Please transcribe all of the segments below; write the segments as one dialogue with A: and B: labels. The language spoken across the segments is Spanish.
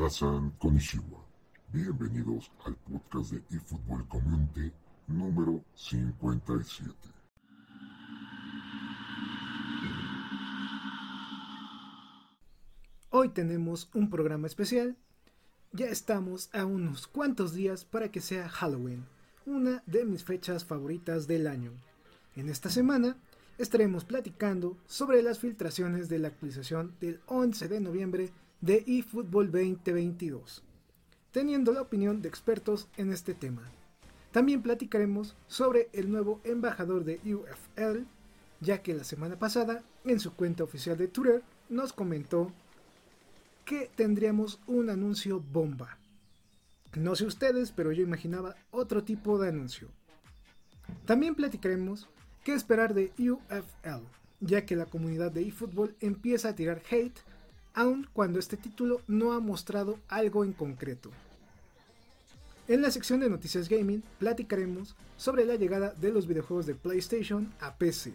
A: Minasan Konnichiwa. Bienvenidos al podcast de eFootball Community número 57.
B: Hoy tenemos un programa especial. Ya estamos a unos cuantos días para que sea Halloween, una de mis fechas favoritas del año. En esta semana estaremos platicando sobre las filtraciones de la actualización del 11 de noviembre de eFootball 2022, teniendo la opinión de expertos en este tema. También platicaremos sobre el nuevo embajador de UFL, ya que la semana pasada en su cuenta oficial de Twitter nos comentó que tendríamos un anuncio bomba. No sé ustedes, pero yo imaginaba otro tipo de anuncio. También platicaremos qué esperar de UFL, ya que la comunidad de eFootball empieza a tirar hate aun cuando este título no ha mostrado algo en concreto. En la sección de noticias gaming platicaremos sobre la llegada de los videojuegos de PlayStation a PC,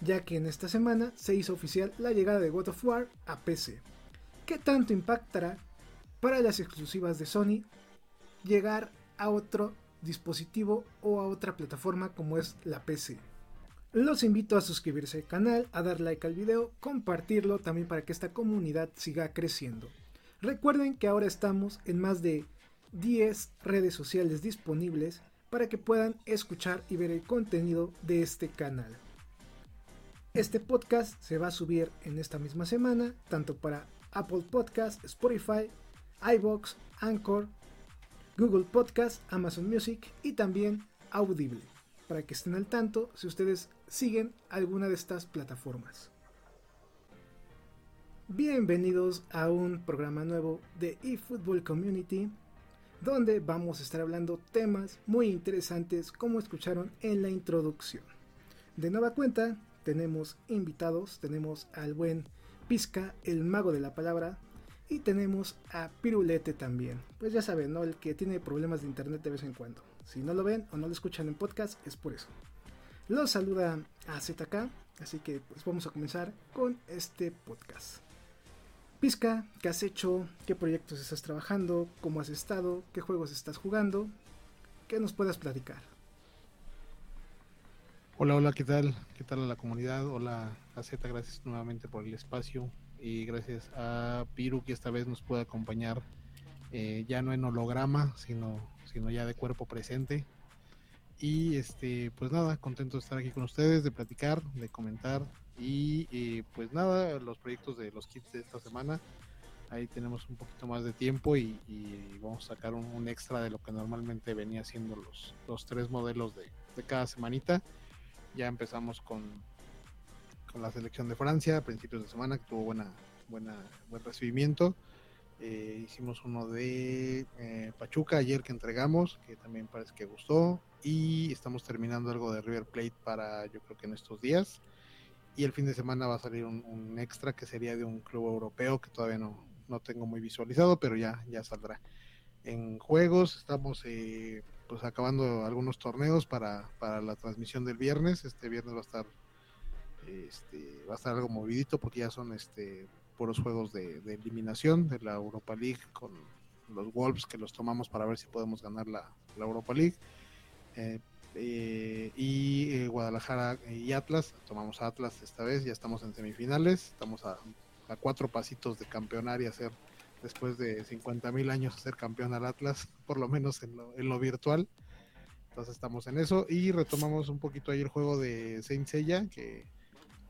B: ya que en esta semana se hizo oficial la llegada de God of War a PC. ¿Qué tanto impactará para las exclusivas de Sony llegar a otro dispositivo o a otra plataforma como es la PC? Los invito a suscribirse al canal, a dar like al video, compartirlo también para que esta comunidad siga creciendo. Recuerden que ahora estamos en más de 10 redes sociales disponibles para que puedan escuchar y ver el contenido de este canal. Este podcast se va a subir en esta misma semana, tanto para Apple Podcast, Spotify, iBox, Anchor, Google Podcast, Amazon Music y también Audible, para que estén al tanto si ustedes siguen alguna de estas plataformas. Bienvenidos a un programa nuevo de eFootball Community, donde vamos a estar hablando temas muy interesantes como escucharon en la introducción. De nueva cuenta, tenemos invitados, tenemos al buen Pizca, el mago de la palabra, y tenemos a Pirulete también. Pues ya saben, ¿no? El que tiene problemas de internet de vez en cuando. Si no lo ven o no lo escuchan en podcast, es por eso. Los saluda a ZK, así que pues vamos a comenzar con este podcast. Pizca, ¿qué has hecho? ¿Qué proyectos estás trabajando? ¿Cómo has estado? ¿Qué juegos estás jugando? ¿Qué nos puedas platicar?
C: Hola, hola, ¿qué tal? ¿Qué tal a la comunidad? Hola a Z, gracias nuevamente por el espacio y gracias a Piru que esta vez nos puede acompañar eh, ya no en holograma, sino, sino ya de cuerpo presente. Y este, pues nada, contento de estar aquí con ustedes, de platicar, de comentar. Y eh, pues nada, los proyectos de los kits de esta semana. Ahí tenemos un poquito más de tiempo y, vamos a sacar un, extra de lo que normalmente venía siendo los, los tres modelos de, de cada semanita. Ya empezamos con, con la selección de Francia a principios de semana, que tuvo buena, buena, buen recibimiento. Eh, hicimos uno de eh, Pachuca ayer que entregamos, que también parece que gustó. Y estamos terminando algo de River Plate para yo creo que en estos días. Y el fin de semana va a salir un, extra que sería de un club europeo que todavía no, no tengo muy visualizado, pero ya, ya saldrá. En juegos estamos eh, pues acabando algunos torneos para, para la transmisión del viernes. Este viernes va a estar este, va a estar algo movidito porque ya son este puros juegos de, eliminación de la Europa League con los Wolves que los tomamos para ver si podemos ganar la, Europa League. Eh, eh, y eh, Guadalajara y Atlas, tomamos a Atlas esta vez, ya estamos en semifinales, estamos a, cuatro pasitos de campeonar y hacer después de 50 mil años ser campeón al Atlas, por lo menos en lo, en lo, virtual. Entonces estamos en eso y retomamos un poquito ahí el juego de Saint Seiya, que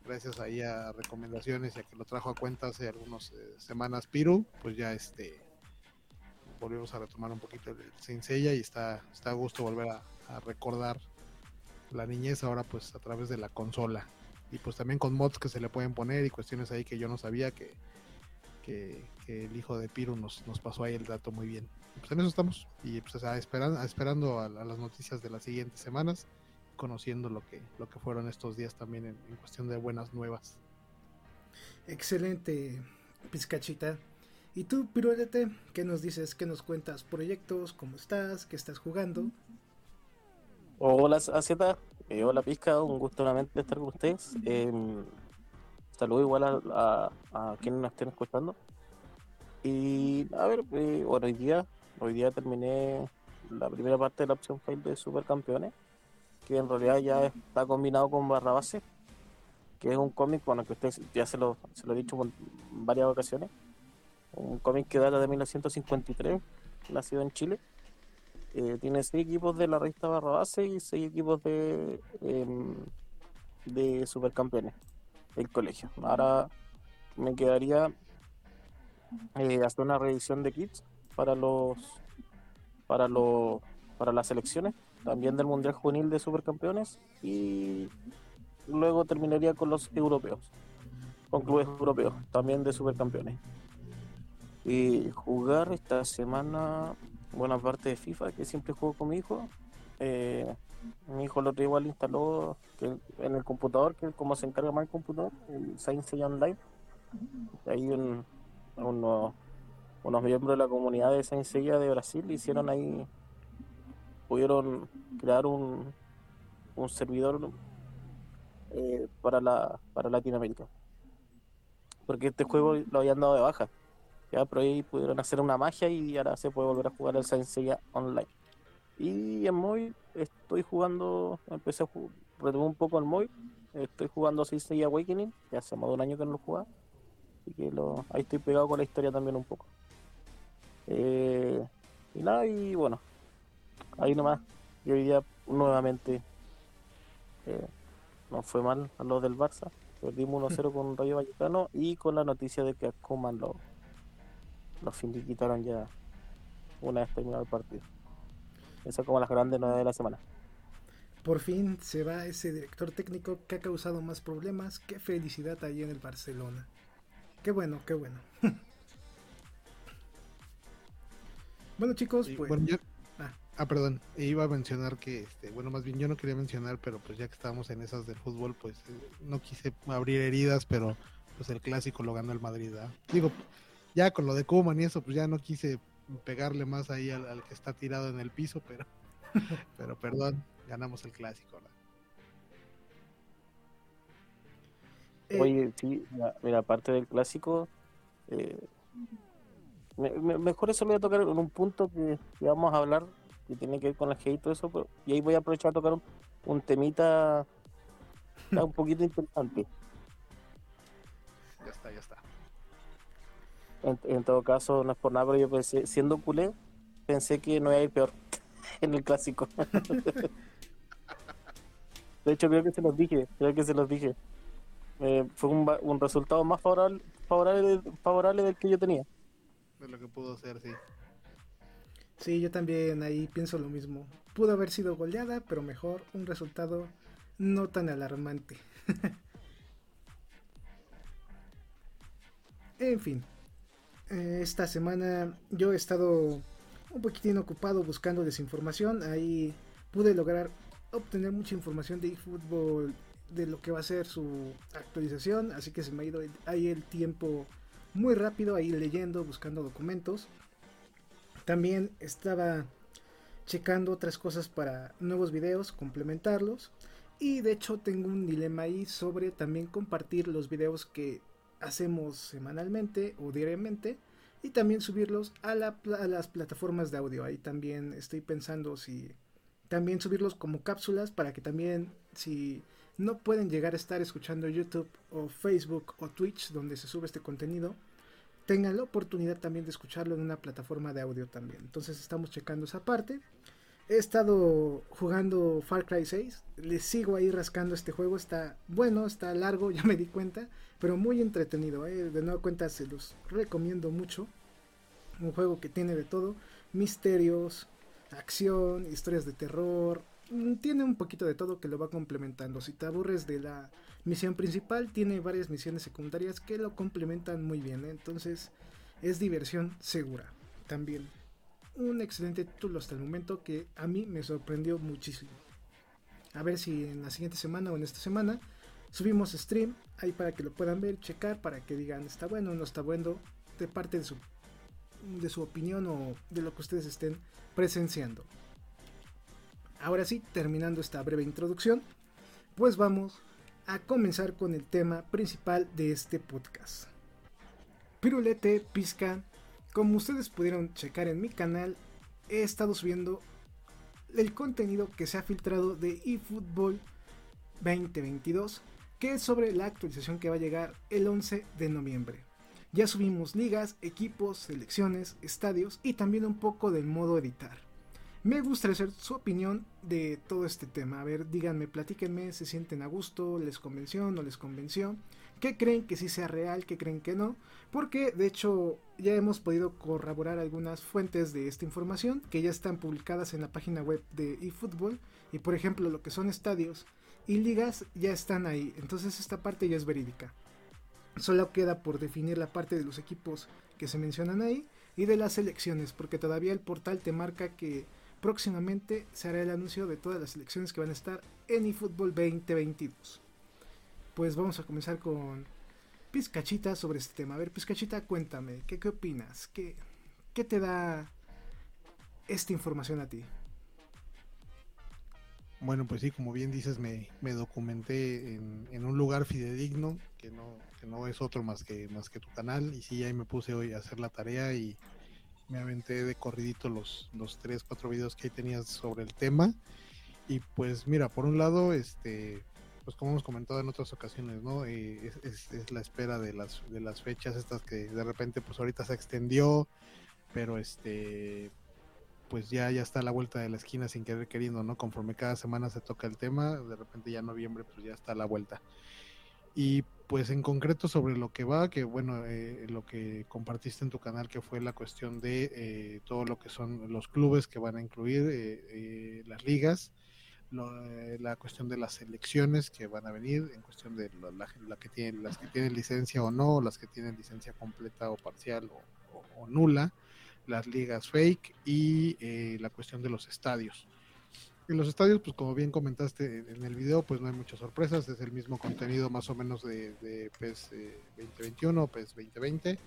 C: gracias ahí a recomendaciones y a que lo trajo a cuenta hace algunas semanas Piru, pues ya este volvimos a retomar un poquito el Seiya y está, está a gusto volver a, a recordar la niñez ahora pues a través de la consola y pues también con mods que se le pueden poner y cuestiones ahí que yo no sabía que, que, el hijo de Piru nos, nos pasó ahí el dato muy bien. Pues en eso estamos y pues esperando, esperando a, las noticias de las siguientes semanas, conociendo lo que, lo que fueron estos días también en, cuestión de buenas nuevas.
B: Excelente, Pizcachita. ¿Y tú, Pirulete, qué nos dices? ¿Qué nos cuentas? ¿Proyectos? ¿Cómo estás? ¿Qué estás jugando?
D: Hola, Aceta. Eh, hola, Pizca. Un gusto nuevamente estar con ustedes. Eh, saludo igual a, a, quienes nos estén escuchando. Y a ver, eh, bueno, hoy día, hoy día terminé la primera parte de la opción file de Supercampeones, que en realidad ya está combinado con Barra Base, que es un cómic, bueno, que usted ya se lo, se lo he dicho en varias ocasiones, un cómic que data de 1953, nacido en Chile. Eh, tiene seis equipos de la revista Barra Base y seis equipos de, em, de supercampeones del colegio. Ahora me quedaría eh, hacer una revisión de kits para los para los para las selecciones, también del Mundial Juvenil de Supercampeones y luego terminaría con los europeos, con clubes europeos, también de Supercampeones. Y jugar esta semana buena parte de FIFA, que siempre juego con mi hijo. Eh, mi hijo lo otro igual instaló que en el computador, que como se encarga más el computador, el Science Online. Hay un, unos, unos miembros de la comunidad de Science de Brasil hicieron ahí, pudieron crear un, un servidor eh, para la para Latinoamérica. Porque este juego lo habían dado de baja. Ya, pero ahí pudieron hacer una magia y ahora se puede volver a jugar el Science Online. Y en móvil estoy jugando, empecé a jugar, retomé un poco el móvil, estoy jugando Seiya Awakening, ya hace más de un año que no lo jugaba, y que lo, ahí estoy pegado con la historia también un poco. Eh, y nada, y bueno, ahí nomás, y hoy día nuevamente eh, no fue mal a los del Barça, perdimos 1-0 con Rayo Vallecano y con la noticia de que a Kuman lo, los quitaron ya una vez terminado el partido. Esa como las grandes novedades de la semana.
B: Por fin se va ese director técnico que ha causado más problemas. Qué felicidad ahí en el Barcelona. Qué bueno, qué bueno. bueno chicos, pues...
C: ah. ah. perdón, iba a mencionar que, este, bueno, más bien yo no quería mencionar, pero pues ya que estábamos en esas del fútbol, pues eh, no quise abrir heridas, pero pues el clásico lo ganó el Madrid. Digo, ya con lo de Kuman y eso, pues ya no quise pegarle más ahí al, que está tirado en el piso, pero, pero perdón, ganamos el clásico.
D: Eh, Oye, sí, mira, aparte del clásico, eh, mejor eso lo voy a tocar en un punto que, vamos a hablar, que tiene que ver con la G y todo eso, y ahí voy a aprovechar a tocar un, temita un poquito interesante.
C: Ya está, ya está.
D: En, todo caso, no es por nada, pero yo pensé, siendo culé, pensé que no iba a ir peor en el clásico. de hecho, creo que se los dije, creo que se los dije. Eh, fue un, un, resultado más favorable, favorable, favorable del que yo tenía.
C: De lo que pudo ser, sí.
B: Sí, yo también ahí pienso lo mismo. Pudo haber sido goleada, pero mejor un resultado no tan alarmante. en fin, eh, esta semana yo he estado un poquitín ocupado buscando desinformación. Ahí pude lograr obtener mucha información de eFootball, de lo que va a ser su actualización. Así que se me ha ido ahí el tiempo muy rápido, ahí leyendo, buscando documentos. También estaba checando otras cosas para nuevos videos, complementarlos. Y de hecho tengo un dilema ahí sobre también compartir los videos que hacemos semanalmente o diariamente y también subirlos a, las plataformas de audio. Ahí también estoy pensando si también subirlos como cápsulas para que también si no pueden llegar a estar escuchando YouTube o Facebook o Twitch donde se sube este contenido, tengan la oportunidad también de escucharlo en una plataforma de audio también. Entonces estamos checando esa parte. He estado jugando Far Cry 6. Le sigo ahí rascando este juego. Está bueno, está largo, ya me di cuenta. Pero muy entretenido. ¿eh? De nuevo cuenta se los recomiendo mucho. Un juego que tiene de todo, misterios, acción, historias de terror, mm, tiene un poquito de todo que lo va complementando. Si te aburres de la misión principal, tiene varias misiones secundarias que lo complementan muy bien. ¿eh? Entonces es diversión segura. También un excelente título hasta el momento que a mí me sorprendió muchísimo. A ver si en la siguiente semana o en esta semana subimos stream ahí para que lo puedan ver, checar, para que digan está bueno o no está bueno, de parte de su, de su opinión o de lo que ustedes estén presenciando. Ahora sí, terminando esta breve introducción, pues vamos a comenzar con el tema principal de este podcast. Pirulete, pizca, como ustedes pudieron checar en mi canal, he estado subiendo el contenido que se ha filtrado de eFootball 2022, que es sobre la actualización que va a llegar el 11 de noviembre. Ya subimos ligas, equipos, selecciones, estadios y también un poco del modo editar. Me gustaría saber su opinión de todo este tema. A ver, díganme, platíquenme, se sienten a gusto, les convenció, no les convenció, qué creen que sí sea real, qué creen que no, porque de hecho ya hemos podido corroborar algunas fuentes de esta información que ya están publicadas en la página web de eFootball y por ejemplo lo que son estadios y ligas ya están ahí, entonces esta parte ya es verídica. Solo queda por definir la parte de los equipos que se mencionan ahí y de las selecciones, porque todavía el portal te marca que próximamente se hará el anuncio de todas las selecciones que van a estar en eFootball 2022. Pues vamos a comenzar con Pizcachita sobre este tema. A ver, Pizcachita, cuéntame, ¿qué, qué opinas? ¿Qué, ¿Qué te da esta información a ti?
C: Bueno, pues sí, como bien dices, me, me documenté en, en, un lugar fidedigno, que no, que no es otro más que, más que tu canal, y sí, ahí me puse hoy a hacer la tarea y me aventé de corridito los, los tres, cuatro videos que ahí tenías sobre el tema. Y pues mira, por un lado, este, pues como hemos comentado en otras ocasiones, ¿no? Eh, es, la espera de las, de las fechas estas que de repente pues ahorita se extendió, pero este pues ya, ya está a la vuelta de la esquina sin querer queriendo, ¿no? Conforme cada semana se toca el tema, de repente ya noviembre pues ya está a la vuelta. Y pues en concreto sobre lo que va, que bueno, eh, lo que compartiste en tu canal, que fue la cuestión de eh, todo lo que son los clubes que van a incluir, eh, las ligas, lo, la cuestión de las selecciones que van a venir, en cuestión de la, la, que tienen, las que tienen licencia o no, las que tienen licencia completa o parcial o, nula, las ligas fake y la cuestión de los estadios. En los estadios, pues como bien comentaste en el video, pues no hay muchas sorpresas, es el mismo contenido más o menos de, de PES eh, 2021, PES 2020.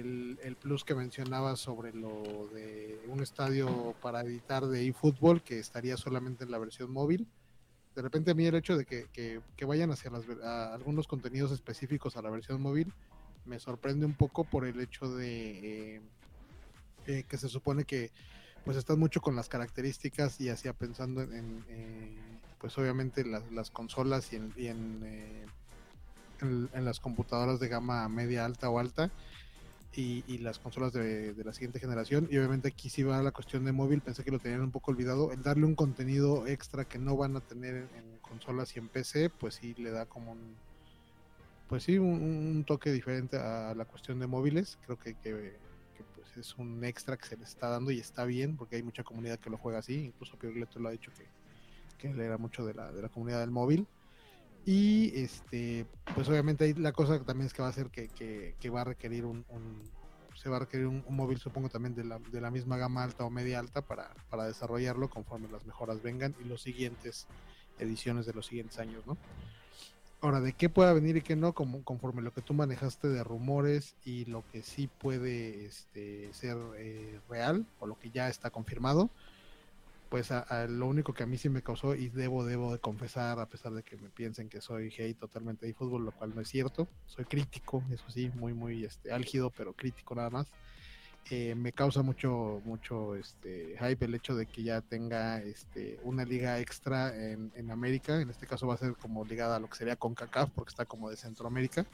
C: El, plus que mencionaba sobre lo de un estadio para editar de eFootball que estaría solamente en la versión móvil. De repente a mí el hecho de que, vayan hacia las, a algunos contenidos específicos a la versión móvil me sorprende un poco por el hecho de eh, eh, que se supone que pues están mucho con las características y hacía pensando en, eh, pues obviamente las, las, consolas y en, en, las computadoras de gama media alta o alta y, y las consolas de, de, la siguiente generación. Y obviamente aquí sí va la cuestión de móvil. Pensé que lo tenían un poco olvidado. El darle un contenido extra que no van a tener en, consolas y en PC pues sí le da como un pues sí un, toque diferente a la cuestión de móviles. Creo que, que es un extra que se le está dando y está bien porque hay mucha comunidad que lo juega así, incluso Pirleto lo ha dicho que, que él era mucho de la, de la comunidad del móvil. Y este, pues obviamente la cosa también es que va a ser que, que, va a requerir un, un, se va a requerir un, un, móvil, supongo también de la, de la misma gama alta o media alta para, para desarrollarlo conforme las mejoras vengan y los siguientes ediciones de los siguientes años, ¿no? Ahora, de qué pueda venir y qué no, como, conforme lo que tú manejaste de rumores y lo que sí puede este, ser eh, real o lo que ya está confirmado, pues a, a lo único que a mí sí me causó y debo, debo de confesar, a pesar de que me piensen que soy hate totalmente de fútbol, lo cual no es cierto, soy crítico, eso sí, muy, muy este, álgido, pero crítico nada más. Eh, me causa mucho mucho este hype el hecho de que ya tenga este una liga extra en, en, América. En este caso va a ser como ligada a lo que sería CONCACAF porque está como de Centroamérica.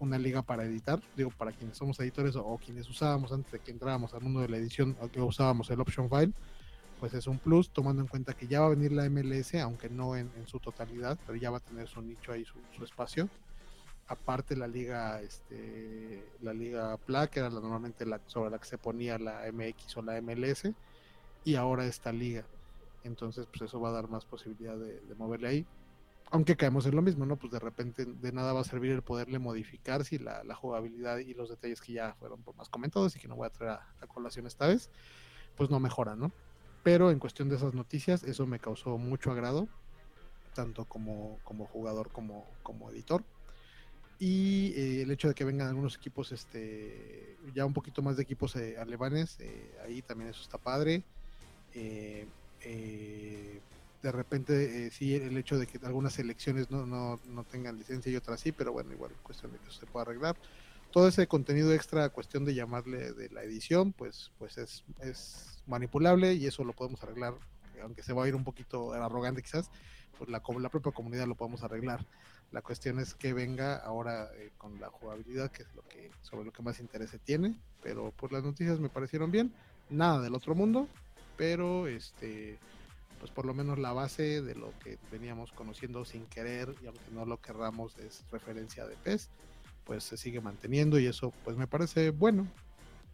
C: Una liga para editar digo para quienes somos editores o, o quienes usábamos antes de que entráramos al mundo de la edición o que usábamos el option file pues es un plus tomando en cuenta que ya va a venir la MLS aunque no en, su totalidad pero ya va a tener su nicho ahí su, su espacio aparte la liga, este, la liga PLA, que era normalmente la, sobre la que se ponía la MX o la MLS, y ahora esta liga. Entonces, pues eso va a dar más posibilidad de, moverle ahí. Aunque caemos en lo mismo, ¿no? Pues de repente de nada va a servir el poderle modificar si la, jugabilidad y los detalles que ya fueron por más comentados y que no voy a traer a, a colación esta vez, pues no mejoran, ¿no? Pero en cuestión de esas noticias, eso me causó mucho agrado, tanto como, como jugador como, como editor. Y eh, el hecho de que vengan algunos equipos, este, ya un poquito más de equipos eh, alemanes, eh, ahí también eso está padre. de repente, sí, el hecho de que algunas selecciones no, no, no, tengan licencia y otras sí, pero bueno, igual cuestión de que eso se pueda arreglar. Todo ese contenido extra, cuestión de llamarle de la edición, pues, pues es, es manipulable y eso lo podemos arreglar, aunque se va a ir un poquito arrogante quizás, pues la, la propia comunidad lo podemos arreglar. La cuestión es que venga ahora eh, con la jugabilidad, que es lo que sobre lo que más interés tiene, pero pues las noticias me parecieron bien, nada del otro mundo, pero este pues por lo menos la base de lo que veníamos conociendo sin querer y aunque no lo querramos es referencia de PES, pues se sigue manteniendo y eso pues me parece bueno.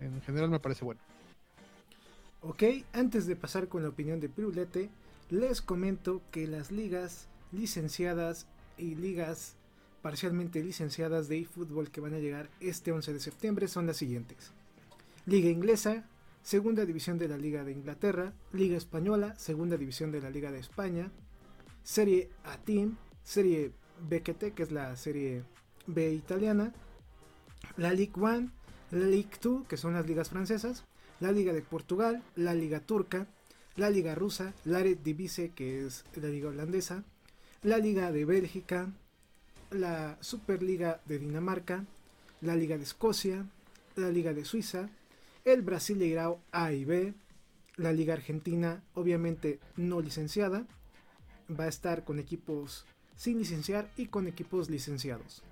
C: En general me parece bueno.
B: Ok, antes de pasar con la opinión de Pirulete, les comento que las ligas licenciadas y ligas parcialmente licenciadas de eFootball que van a llegar este 11 de septiembre son las siguientes. Liga Inglesa, Segunda División de la Liga de Inglaterra, Liga Española, Segunda División de la Liga de España, Serie A Team, Serie BQT, que es la Serie B italiana, la Ligue 1, la Ligue 2, que son las ligas francesas, la Liga de Portugal, la Liga Turca, la Liga Rusa, la Divise, que es la Liga Holandesa, la Liga de Bélgica, la Superliga de Dinamarca, la Liga de Escocia, la Liga de Suiza, el Brasileirao A y B, la Liga Argentina, obviamente no licenciada, va a estar con equipos sin licenciar y con equipos licenciados.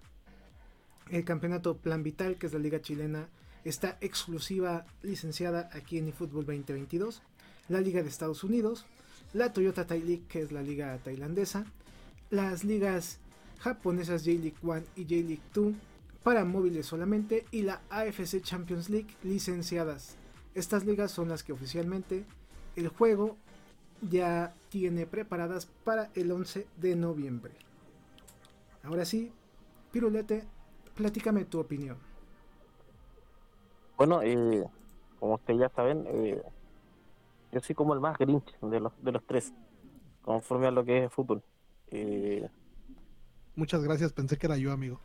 B: El campeonato Plan Vital, que es la liga chilena está exclusiva licenciada aquí en eFootball 2022, la Liga de Estados Unidos, la Toyota Thai League, que es la liga tailandesa, las ligas japonesas J-League 1 y J-League 2 para móviles solamente y la AFC Champions League licenciadas. Estas ligas son las que oficialmente el juego ya tiene preparadas para el 11 de noviembre. Ahora sí, Pirulete, platícame tu opinión.
D: Bueno, eh, como ustedes ya saben, eh, yo soy como el más grinch de los, de los tres, conforme a lo que es fútbol. Eh,
C: Muchas gracias, pensé que era yo, amigo.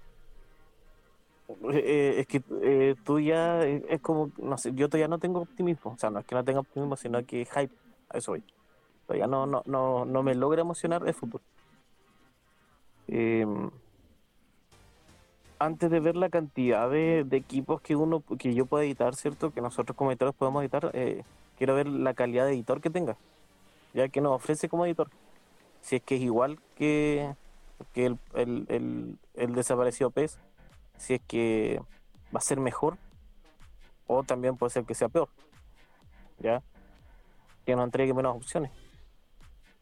D: es que tú ya, es como, no sé, yo todavía no tengo optimismo, o sea, no es que no tenga optimismo, sino que hype, a eso voy. Todavía no, no, no, no me logra emocionar el fútbol. Eh, antes de ver la cantidad de, equipos que uno que yo pueda editar, ¿cierto? Que nosotros como editores podemos editar, eh, quiero ver la calidad de editor que tenga, ya que nos ofrece como editor. Si es que es igual que, que el, el, el, desaparecido PES, si es que va a ser mejor, o también puede ser que sea peor, ¿ya? Que nos entregue menos opciones.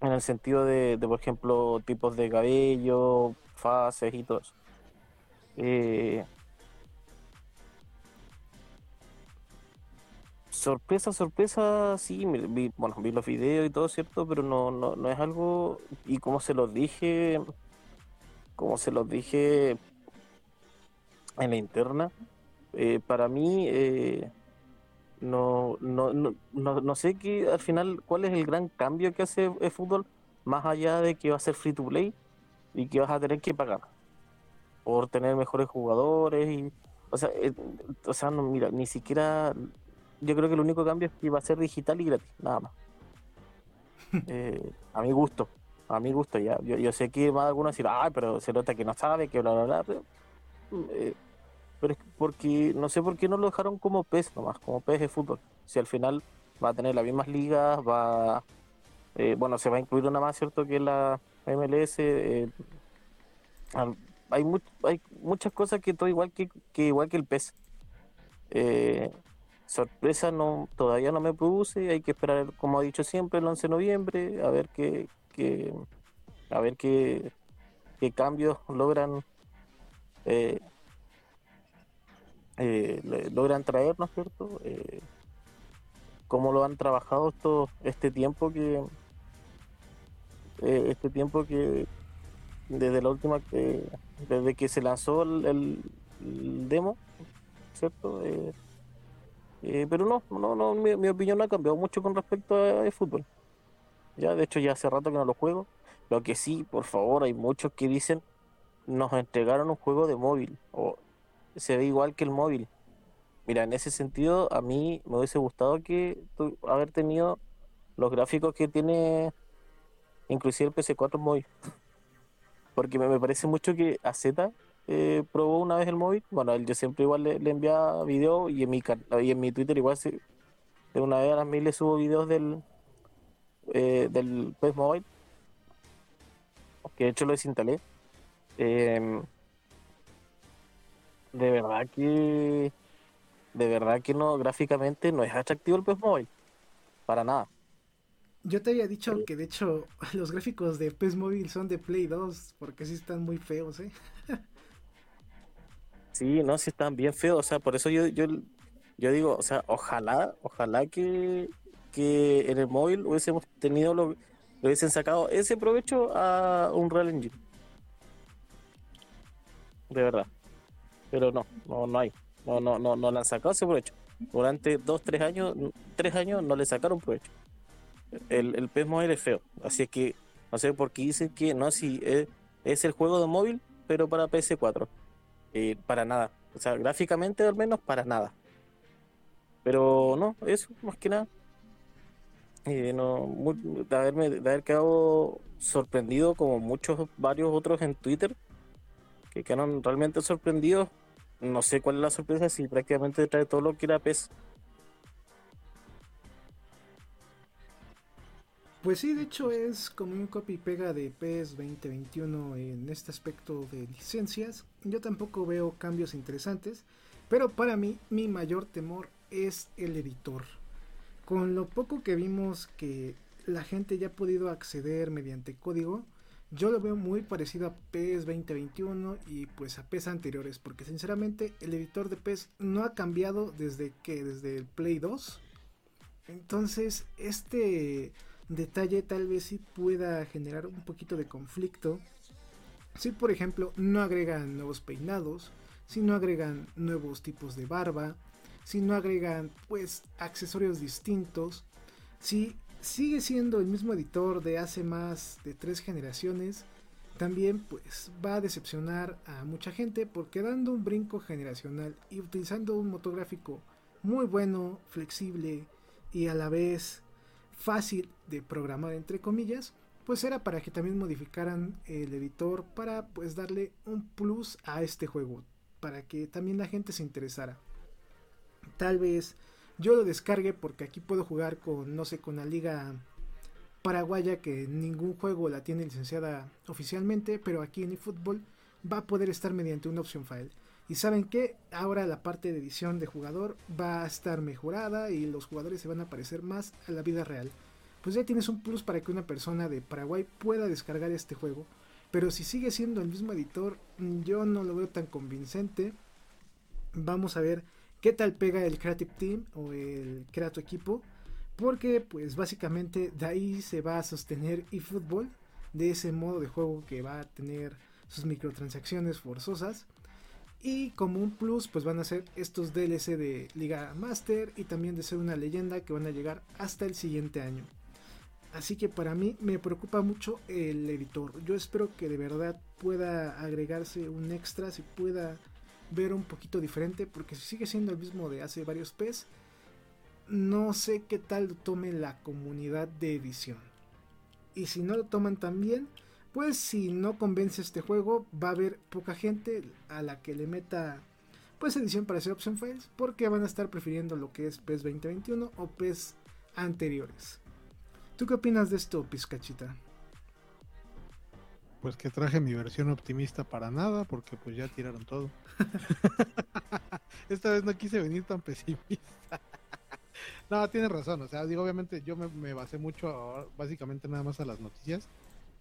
D: En el sentido de, de por ejemplo, tipos de cabello, fases y todo eso. Eh, sorpresa, sorpresa, sí, vi, bueno, vi los videos y todo, ¿cierto? Pero no, no, no es algo, y como se los dije, como se los dije en la interna, eh, para mí eh, no, no, no, no, sé que al final cuál es el gran cambio que hace el fútbol, más allá de que va a ser free to play y que vas a tener que pagar por tener mejores jugadores y o sea, eh, o sea, no, mira, ni siquiera yo creo que el único cambio es que va a ser digital y gratis, nada más. Eh, a mi gusto, a mi gusto ya. Yo, yo sé que va a decir, ay, pero se nota que no sabe, que bla, bla, bla. Pero, eh, pero es porque no sé por qué no lo dejaron como PES nomás, como PES de fútbol. Si al final va a tener las mismas ligas, va. bueno, se va a incluir una más, ¿cierto? Que la MLS hay, hay muchas cosas que todo igual que, igual que el pez. Eh, sorpresa no todavía no me produce, hay que esperar, como ha dicho siempre, el 11 de noviembre, a ver qué, a ver qué, qué cambios logran eh, eh, logran traer, ¿no es cierto? Eh, cómo lo han trabajado esto, este tiempo que eh, este tiempo que desde la última que desde que se lanzó el, demo, ¿cierto? Eh, eh, pero no, no, no, mi, opinión no ha cambiado mucho con respecto al fútbol. Ya, de hecho, ya hace rato que no lo juego. Lo que sí, por favor, hay muchos que dicen nos entregaron un juego de móvil o se ve igual que el móvil. Mira, en ese sentido, a mí me hubiese gustado que tu- haber tenido los gráficos que tiene inclusive el PC4 móvil. Porque me, me parece mucho que AZ eh, probó una vez el móvil. Bueno, yo siempre igual le, le enviaba videos y en mi y en mi Twitter igual de una vez a las mil le subo videos del eh, del PES Mobile. Que de hecho lo desinstalé. Em, de verdad que de verdad que no gráficamente no es atractivo el PES Mobile. Para nada.
B: Yo te había dicho que de hecho los gráficos de PES Móvil son de Play 2 porque sí están muy feos, ¿eh?
D: Sí, no, sí están bien feos, o sea, por eso yo, yo, yo digo, o sea, ojalá, ojalá que, que en el móvil hubiésemos tenido lo, le hubiesen sacado ese provecho a un Real Engine. De verdad. Pero no, no, no hay. No, no, no, no le han sacado ese provecho. Durante dos, tres años, tres años no le sacaron provecho. El, el PES móvil es feo. Así es que, no sé por qué dicen que no, si es, es el juego de móvil, pero para PS4. Eh, para nada. O sea, gráficamente al menos para nada. Pero no, eso, más que nada. Eh, no, mu- de, haberme, de haber quedado sorprendido como muchos, varios otros en Twitter, que quedaron realmente sorprendidos. No sé cuál es la sorpresa si prácticamente trae todo lo que era PES.
B: Pues sí, de hecho es como un copy y pega de PES 2021 en este aspecto de licencias. Yo tampoco veo cambios interesantes, pero para mí mi mayor temor es el editor. Con lo poco que vimos que la gente ya ha podido acceder mediante código, yo lo veo muy parecido a PES 2021 y pues a PES anteriores, porque sinceramente el editor de PES no ha cambiado desde que desde el Play 2. Entonces, este detalle tal vez sí pueda generar un poquito de conflicto. Si por ejemplo no agregan nuevos peinados, si no agregan nuevos tipos de barba, si no agregan pues accesorios distintos, si sigue siendo el mismo editor de hace más de tres generaciones, también pues va a decepcionar a mucha gente porque dando un brinco generacional y utilizando un motográfico muy bueno, flexible y a la vez fácil de programar entre comillas, pues era para que también modificaran el editor para pues darle un plus a este juego, para que también la gente se interesara. Tal vez yo lo descargue porque aquí puedo jugar con, no sé, con la liga paraguaya que ningún juego la tiene licenciada oficialmente, pero aquí en eFootball va a poder estar mediante una option file. Y saben que ahora la parte de edición de jugador va a estar mejorada y los jugadores se van a parecer más a la vida real. Pues ya tienes un plus para que una persona de Paraguay pueda descargar este juego. Pero si sigue siendo el mismo editor, yo no lo veo tan convincente. Vamos a ver qué tal pega el Creative Team o el Creato Equipo. Porque pues básicamente de ahí se va a sostener eFootball. De ese modo de juego que va a tener sus microtransacciones forzosas. Y como un plus, pues van a ser estos DLC de Liga Master y también de ser una leyenda que van a llegar hasta el siguiente año. Así que para mí me preocupa mucho el editor. Yo espero que de verdad pueda agregarse un extra, se pueda ver un poquito diferente, porque si sigue siendo el mismo de hace varios PES, no sé qué tal lo tome la comunidad de edición. Y si no lo toman tan bien, pues si no convence este juego, va a haber poca gente a la que le meta pues edición para hacer option files, porque van a estar prefiriendo lo que es PES 2021 o PES anteriores. ¿Tú qué opinas de esto, Pizcachita?
C: Pues que traje mi versión optimista para nada, porque pues ya tiraron todo. Esta vez no quise venir tan pesimista. no, tienes razón, o sea, digo, obviamente yo me, me basé mucho, a- básicamente nada más a las noticias,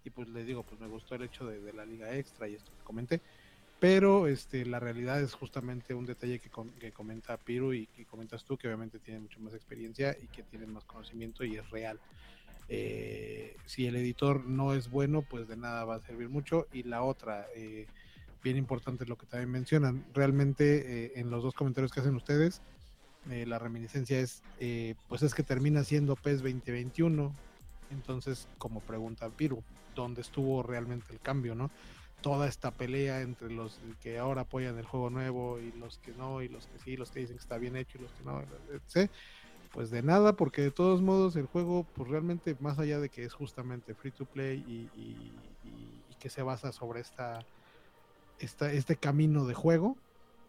C: y pues les digo, pues me gustó el hecho de, de la liga extra y esto que comenté. pero este, la realidad es justamente un detalle que, que comenta Piru y que comentas tú, que obviamente tiene mucha más experiencia y que tiene más conocimiento y es real. Eh, si el editor no es bueno, pues de nada va a servir mucho. Y la otra, eh, bien importante lo que también mencionan, realmente eh, en los dos comentarios que hacen ustedes, la reminiscencia es, pues es que termina siendo PES 2021. Entonces, como pregunta Piru, ¿dónde estuvo realmente el cambio, no? toda esta pelea entre los que ahora apoyan el juego nuevo y los que no, y los que sí, los que dicen que está bien hecho y los que no, etc. Pues de nada, porque de todos modos el juego, pues realmente más allá de que es justamente free to play y, que se basa sobre esta, esta este camino de juego,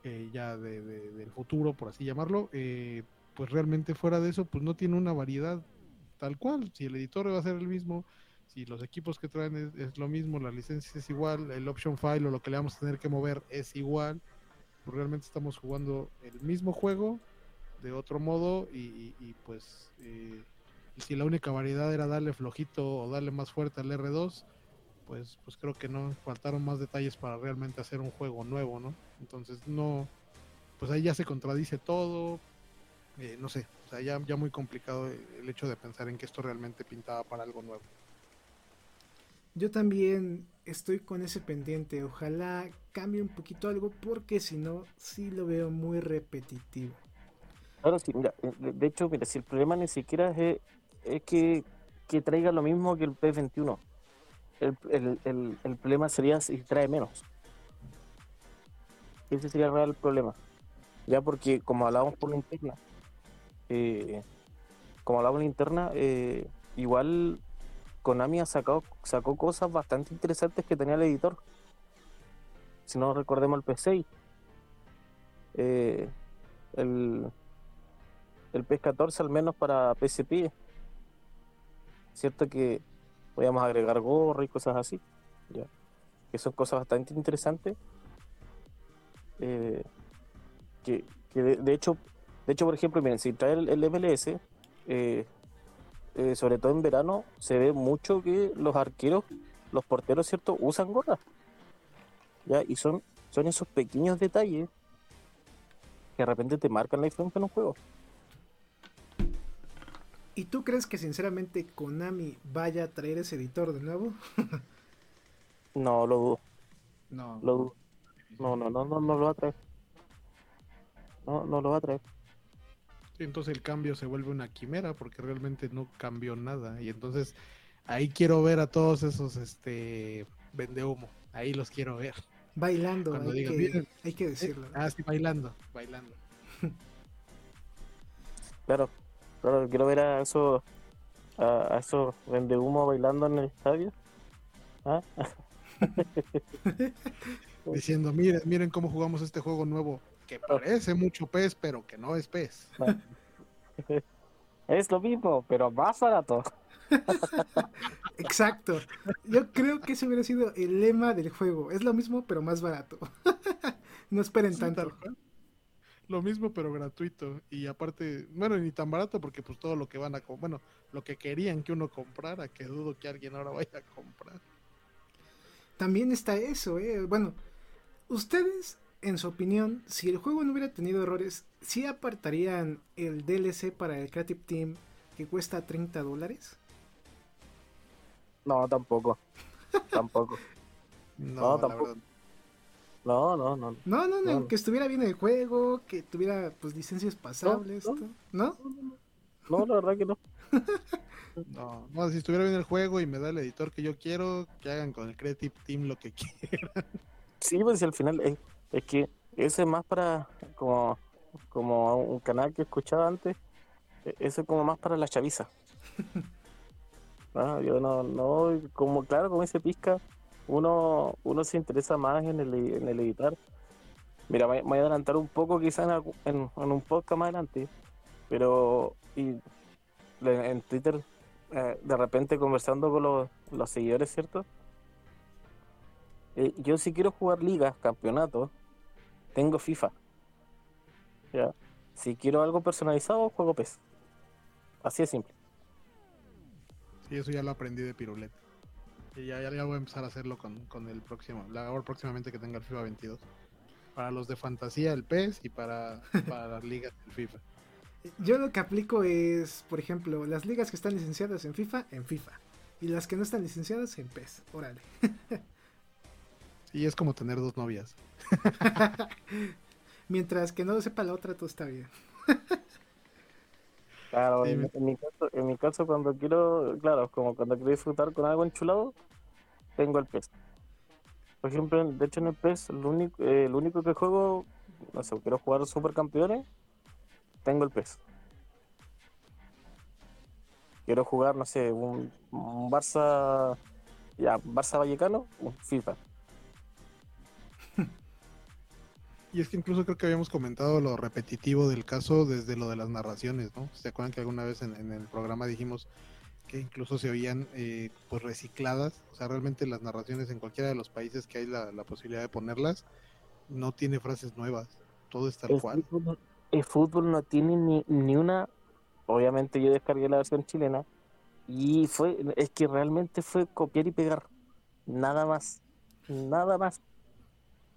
C: eh, ya de, del futuro, por así llamarlo, eh, pues realmente fuera de eso, pues no tiene una variedad tal cual. Si el editor va a ser el mismo, si los equipos que traen es, lo mismo, la licencia es igual, el option file o lo que le vamos a tener que mover es igual, pues realmente estamos jugando el mismo juego de otro modo y, pues eh, si la única variedad era darle flojito o darle más fuerte al R2, pues, pues creo que no faltaron más detalles para realmente hacer un juego nuevo, ¿no? Entonces no, pues ahí ya se contradice todo, eh, no sé, o sea, ya, ya muy complicado el hecho de pensar en que esto realmente pintaba para algo nuevo.
B: Yo también estoy con ese pendiente. Ojalá cambie un poquito algo porque si no, sí lo veo muy repetitivo.
D: Ahora sí, mira, eh, de hecho, mira, si el problema ni siquiera es, que, traiga lo mismo que el P21, el, problema sería si trae menos. Ese sería el real problema. Ya porque, como hablábamos por la interna, eh, como hablábamos por la interna, eh, igual Konami ha sacado, sacó cosas bastante interesantes que tenía el editor. Si no recordemos el P6. Eh, el, el PS14 al menos para PSP. Cierto que podíamos agregar gorro y cosas así. Que son cosas bastante interesantes. Eh, que, de, hecho, de hecho, por ejemplo, miren, si trae el, el MLS, eh, eh, sobre todo en verano, se ve mucho que los arqueros, los porteros, ¿cierto?, usan gorras. ¿Ya? Y son, son esos pequeños detalles que de repente te marcan la diferencia en un juego.
B: ¿Y tú crees que sinceramente Konami vaya a traer ese editor de nuevo?
D: no, lo dudo. No. Lo dudo. No, no, no, no, no lo va a traer. No, no lo va a traer
C: entonces el cambio se vuelve una quimera porque realmente no cambió nada. Y entonces ahí quiero ver a todos esos este vende humo. Ahí los quiero ver.
B: Bailando, hay, que, hay, que, decirlo.
C: ah, sí, bailando, bailando.
D: claro, claro, quiero ver a esos a, esos vende humo bailando en el estadio. ¿Ah?
C: Diciendo, miren, miren cómo jugamos este juego nuevo que parece mucho pez, pero que no es pez.
D: Es lo mismo, pero más barato.
B: Exacto. Yo creo que ese hubiera sido el lema del juego. Es lo mismo, pero más barato. no esperen tanto.
C: Lo mismo, pero gratuito. Y aparte, bueno, ni tan barato porque pues todo lo que van a... Bueno, lo que querían que uno comprara, que dudo que alguien ahora vaya a comprar.
B: También está eso, ¿eh? Bueno, ustedes en su opinión, si el juego no hubiera tenido errores, ¿sí apartarían el DLC para el Creative Team que cuesta 30 dólares?
D: No, tampoco. tampoco. No, tampoco. No, no, no.
B: No, no, no, que estuviera bien el juego, que tuviera pues licencias pasables, ¿no?
D: No, la verdad que no.
C: no, no, si estuviera bien el juego y me da el editor que yo quiero, que hagan con el Creative Team lo que quieran.
D: Sí, pues al final, eh, es que ese es más para, como, como un canal que escuchaba antes, e, ese es como más para la chaviza. no, yo no, no, como claro, como dice Pizca, uno, uno se interesa más en el, en el editar. Mira, me, voy a adelantar un poco quizás en, un podcast más adelante, pero y, en Twitter, eh, de repente conversando con los, los seguidores, ¿cierto? Eh, yo si quiero jugar ligas, campeonatos, tengo FIFA. Ya. Si quiero algo personalizado, juego PES. Así de simple.
C: Sí, eso ya lo aprendí de Pirulet. Y ya, ya, ya voy a empezar a hacerlo con, con el próximo, la, ahora próximamente que tenga el FIFA 22. Para los de fantasía el PES y para, para las ligas el FIFA.
B: Yo lo que aplico es, por ejemplo, las ligas que están licenciadas en FIFA, en FIFA. Y las que no están licenciadas en PES. Órale.
C: Sí, es como tener dos novias.
B: Mientras que no lo sepa la otra, todo está bien.
D: Claro,
C: Sí,
D: en, mi caso, en mi caso cuando quiero, claro, como cuando quiero disfrutar con algo enchulado, tengo el PES. Por ejemplo, de hecho en el PES, lo único, eh, lo único que juego, no sé, quiero jugar supercampeones, tengo el PES. Quiero jugar, no sé, un, un Barça, ya, Barça Vallecano, un FIFA.
C: Y es que incluso creo que habíamos comentado lo repetitivo del caso desde lo de las narraciones, ¿no? ¿Se acuerdan que alguna vez en, en el programa dijimos que incluso se oían eh, pues recicladas? O sea, realmente las narraciones en cualquiera de los países que hay la, la posibilidad de ponerlas no tiene frases nuevas, todo es tal
D: El
C: cual.
D: fútbol, el fútbol no tiene ni, ni una. Obviamente yo descargué la versión chilena y fue, es que realmente fue copiar y pegar. Nada más. Nada más.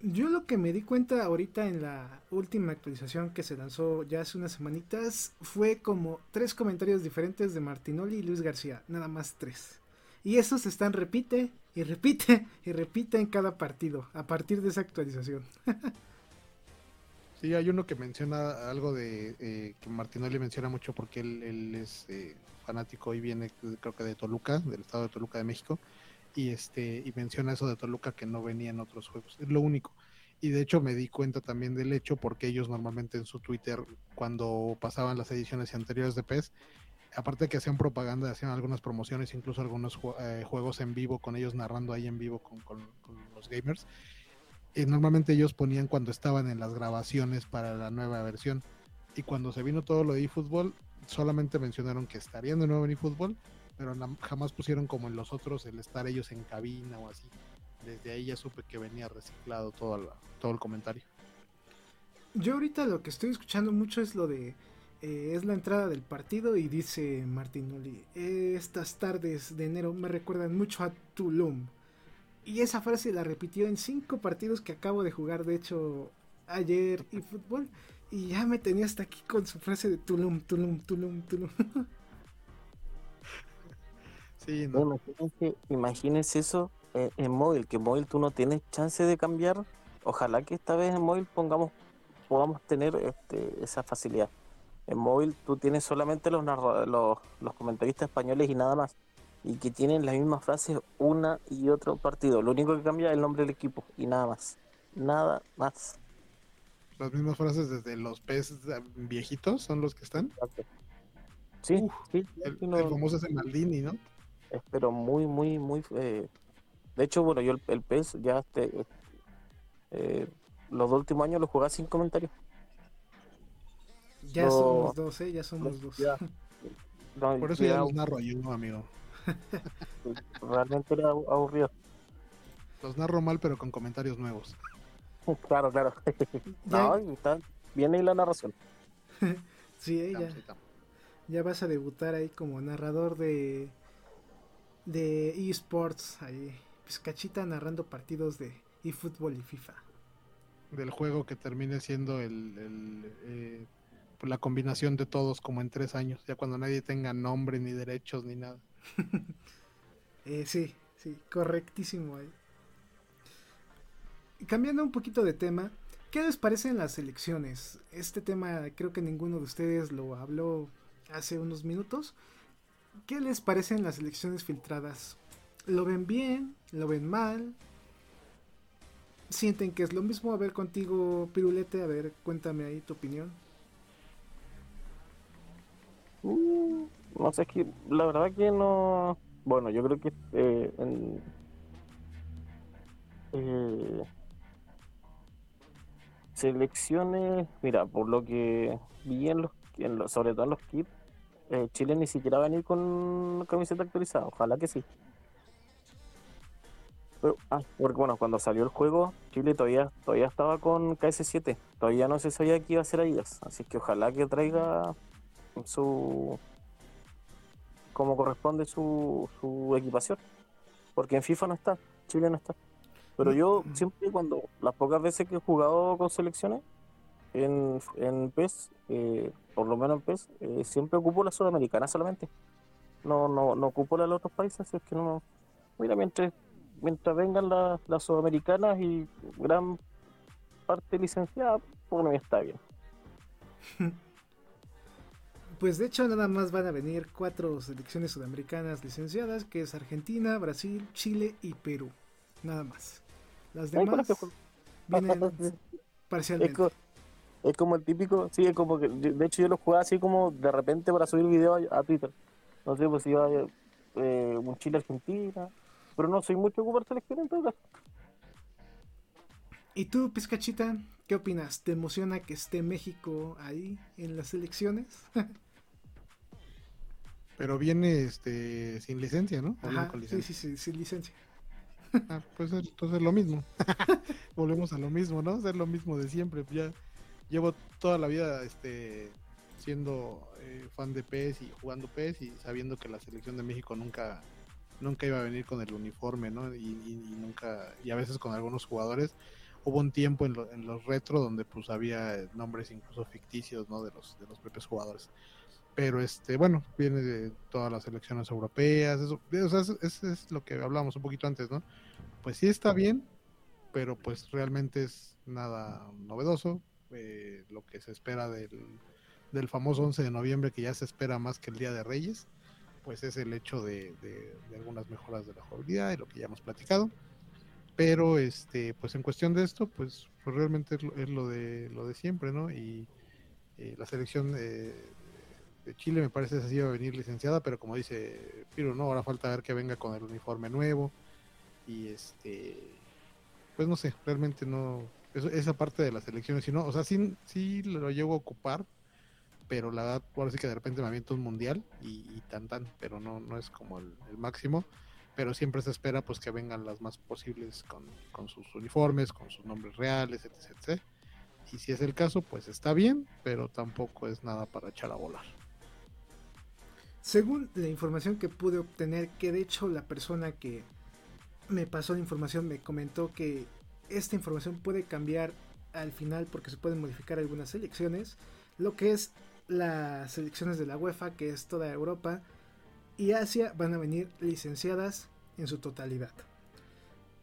B: Yo lo que me di cuenta ahorita en la última actualización que se lanzó ya hace unas semanitas fue como tres comentarios diferentes de Martinoli y Luis García, nada más tres. Y esos están repite y repite y repite en cada partido a partir de esa actualización.
C: Sí, hay uno que menciona algo de eh, que Martinelli menciona mucho porque él, él es eh, fanático y viene creo que de Toluca, del estado de Toluca de México, y este y menciona eso de Toluca que no venía en otros juegos, es lo único. Y de hecho me di cuenta también del hecho porque ellos normalmente en su Twitter cuando pasaban las ediciones anteriores de PES, aparte de que hacían propaganda, hacían algunas promociones, incluso algunos eh, juegos en vivo con ellos narrando ahí en vivo con los gamers. eh, normalmente ellos ponían cuando estaban en las grabaciones para la nueva versión. Y cuando se vino todo lo de eFootball, solamente mencionaron que estarían de nuevo en eFootball, pero jamás pusieron como en los otros el estar ellos en cabina o así. Desde ahí ya supe que venía reciclado todo, todo el comentario.
B: Yo ahorita lo que estoy escuchando mucho es lo de eh, es la entrada del partido y dice Martinoli, estas tardes de enero me recuerdan mucho a Tulum. Y esa frase la repitió en cinco partidos que acabo de jugar, de hecho, ayer y fútbol. Y ya me tenía hasta aquí con su frase de Tulum, Tulum, Tulum, Tulum.
C: Sí, no,
D: Imagínense, imagínense eso eh, en móvil, que en móvil tú no tienes chance de cambiar. Ojalá que esta vez en móvil pongamos, podamos tener este, esa facilidad. En móvil tú tienes solamente los, los, los comentaristas españoles y nada más. Y que tienen las mismas frases una y otro partido. Lo único que cambia es el nombre del equipo y nada más. Nada más.
C: las mismas frases desde los PES viejitos son los que están.
D: Sí,
C: Uf,
D: sí,
C: El,
D: sí, no-
C: el famoso Maldini, ¿no?
D: Es pero muy, muy, muy... eh, De hecho, bueno, yo el, el PES ya este, eh, los dos últimos años lo jugué sin comentarios.
B: Ya
D: No.
B: somos dos, ¿eh? Ya somos dos.
D: Ya. No,
C: Por eso ya los narro yo, amigo.
D: realmente era abu- aburrido.
C: Los narro mal, pero con comentarios nuevos.
D: Claro, claro. No, está bien ahí la narración.
B: Sí, eh,
C: Estamos, estamos.
B: ya vas a debutar ahí como narrador de de esports ahí Pizcachita narrando partidos de eFootball y FIFA
C: Del juego que termine siendo el, el, eh, la combinación de todos como en tres años, ya cuando nadie tenga nombre, ni derechos, ni nada.
B: Eh, sí sí correctísimo ahí cambiando un poquito de tema ¿qué les parecen las elecciones? este tema creo que ninguno de ustedes lo habló hace unos minutos ¿qué les parecen las elecciones filtradas? ¿lo ven bien? ¿lo ven mal? sienten que es lo mismo. A ver contigo, Pirulete, a ver, cuéntame ahí tu opinión.
D: Mm, no sé, es que la verdad que no. Bueno, yo creo que eh, en. eh, selecciones, mira, por lo que vi en los, en los- sobre todo en los kits, eh, Chile ni siquiera va a venir con camiseta actualizada, ojalá que sí. Pero, ah, porque bueno, cuando salió el juego, Chile todavía, todavía estaba con KS7, todavía no se sabía que iba a ser Adidas, así que ojalá que traiga su como corresponde su, su equipación Porque en FIFA no está, Chile no está. Pero yo siempre cuando, las pocas veces que he jugado con selecciones, en, en PES, eh, por lo menos en PES, eh, siempre ocupo la sudamericana solamente. No, no, no ocupo la de los otros países, es que no. Mira, mientras, mientras vengan las, las sudamericanas y gran parte licenciada, por mí está bien.
B: Pues de hecho nada más van a venir cuatro selecciones sudamericanas licenciadas, que es Argentina, Brasil, Chile y Perú. Nada más. Las demás vienen parcialmente.
D: Es como el típico, sí, es como que, de hecho yo lo jugaba así como de repente para subir video a, a Twitter. No sé, pues iba eh, un Chile-Argentina, pero no soy mucho de ocupar selecciones en todo caso.
B: ¿Y tú, Pizcachita, qué opinas? ¿Te emociona que esté México ahí en las elecciones?
C: Pero viene este sin licencia, ¿no? ¿O viene
B: Ajá,
C: con
B: sí,
C: licencia?
B: sí, sí, sin licencia.
C: Ah, pues entonces lo mismo. Volvemos a lo mismo, ¿no? Hacer lo mismo de siempre. Ya llevo toda la vida este siendo eh, fan de PES y jugando PES y sabiendo que la selección de México nunca nunca iba a venir con el uniforme, ¿no? Y, nunca y a veces con algunos jugadores hubo un tiempo en, lo- en los retro donde pues había nombres incluso ficticios, ¿no? De los de los propios jugadores. Pero este, bueno, viene de todas las selecciones europeas, eso- eso es lo que hablamos un poquito antes, ¿no? Pues sí está bien, pero pues realmente es nada novedoso. Eh, lo que se espera del, del famoso 11 de noviembre, que ya se espera más que el Día de Reyes, pues es el hecho de, de- algunas mejoras de la jugabilidad y lo que ya hemos platicado. Pero este, pues en cuestión de esto, pues, pues realmente es lo, es lo de lo de siempre, ¿no? Y eh, la selección de, de Chile me parece que sí va a venir licenciada, pero como dice Piro, no, ahora falta ver que venga con el uniforme nuevo. Y este, pues no sé, realmente no, esa parte de las elecciones, si no, o sea, sí, sí lo llego a ocupar, pero la verdad, ahora que de repente me aviento un mundial y, tan tan, pero no, no es como el, el máximo, pero siempre se espera pues que vengan las más posibles con, con sus uniformes, con sus nombres reales, etc, etc. Y si es el caso, pues está bien, pero tampoco es nada para echar a volar.
B: Según la información que pude obtener, que de hecho la persona que me pasó la información me comentó que esta información puede cambiar al final porque se pueden modificar algunas selecciones, lo que es las selecciones de la UEFA, que es toda Europa y Asia, van a venir licenciadas en su totalidad.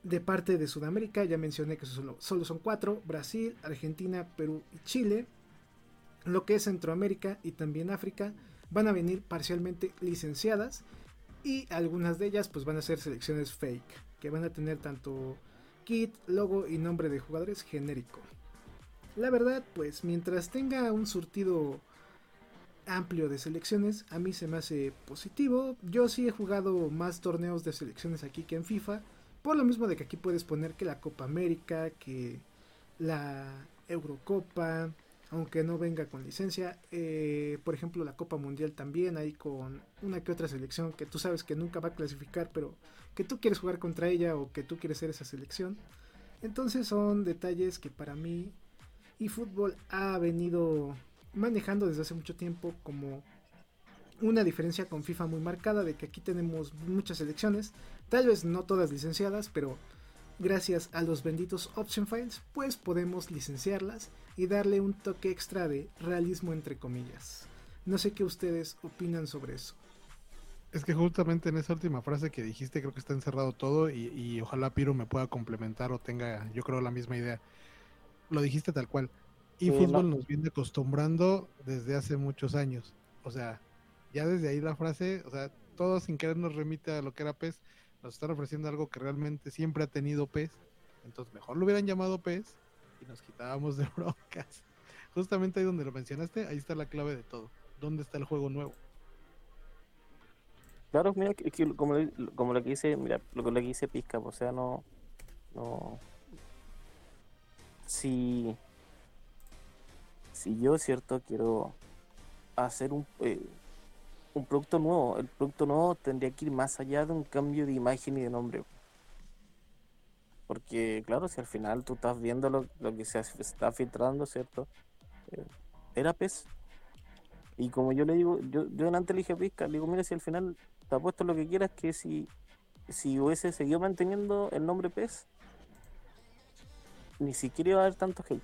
B: De parte de Sudamérica, ya mencioné que solo, solo son cuatro, Brasil, Argentina, Perú y Chile. Lo que es Centroamérica y también África van a venir parcialmente licenciadas y algunas de ellas pues van a ser selecciones fake, que van a tener tanto kit, logo y nombre de jugadores genérico. La verdad, pues mientras tenga un surtido amplio de selecciones, a mí se me hace positivo. Yo sí he jugado más torneos de selecciones aquí que en FIFA, por lo mismo de que aquí puedes poner que la Copa América, que la Eurocopa, aunque no venga con licencia. Eh, por ejemplo, la Copa Mundial también, ahí con una que otra selección que tú sabes que nunca va a clasificar, pero que tú quieres jugar contra ella o que tú quieres ser esa selección. Entonces son detalles que para mí eFootball ha venido manejando desde hace mucho tiempo como una diferencia con FIFA muy marcada de que aquí tenemos muchas selecciones, tal vez no todas licenciadas, pero gracias a los benditos option files, pues podemos licenciarlas y darle un toque extra de realismo entre comillas. No sé qué ustedes opinan sobre eso.
C: Es que justamente en esa última frase que dijiste creo que está encerrado todo y, y ojalá Piro me pueda complementar o tenga yo creo la misma idea. Lo dijiste tal cual. Y
D: Sí,
C: fútbol
D: no.
C: nos viene acostumbrando desde hace muchos años. O sea, ya desde ahí la frase, o sea, todo sin querer nos remite a lo que era PES. Nos están ofreciendo algo que realmente siempre ha tenido PES. Entonces mejor lo hubieran llamado PES y nos quitábamos de broncas. Justamente ahí donde lo mencionaste, ahí está la clave de todo. ¿Dónde está el juego nuevo?
D: Claro, mira, que- que como, como lo que dice, mira, lo que dice Pizca, o sea, no, no, si, si yo, cierto, quiero hacer un, eh, un producto nuevo, el producto nuevo tendría que ir más allá de un cambio de imagen y de nombre. Porque, claro, si al final tú estás viendo lo, lo que se está filtrando, ¿cierto? Eh, era PES. Y como yo le digo, yo, yo delante le dije a Pizca, le digo, mira, si al final te apuesto lo que quieras, que si si hubiese seguido manteniendo el nombre PES, ni siquiera iba a haber tanto hate.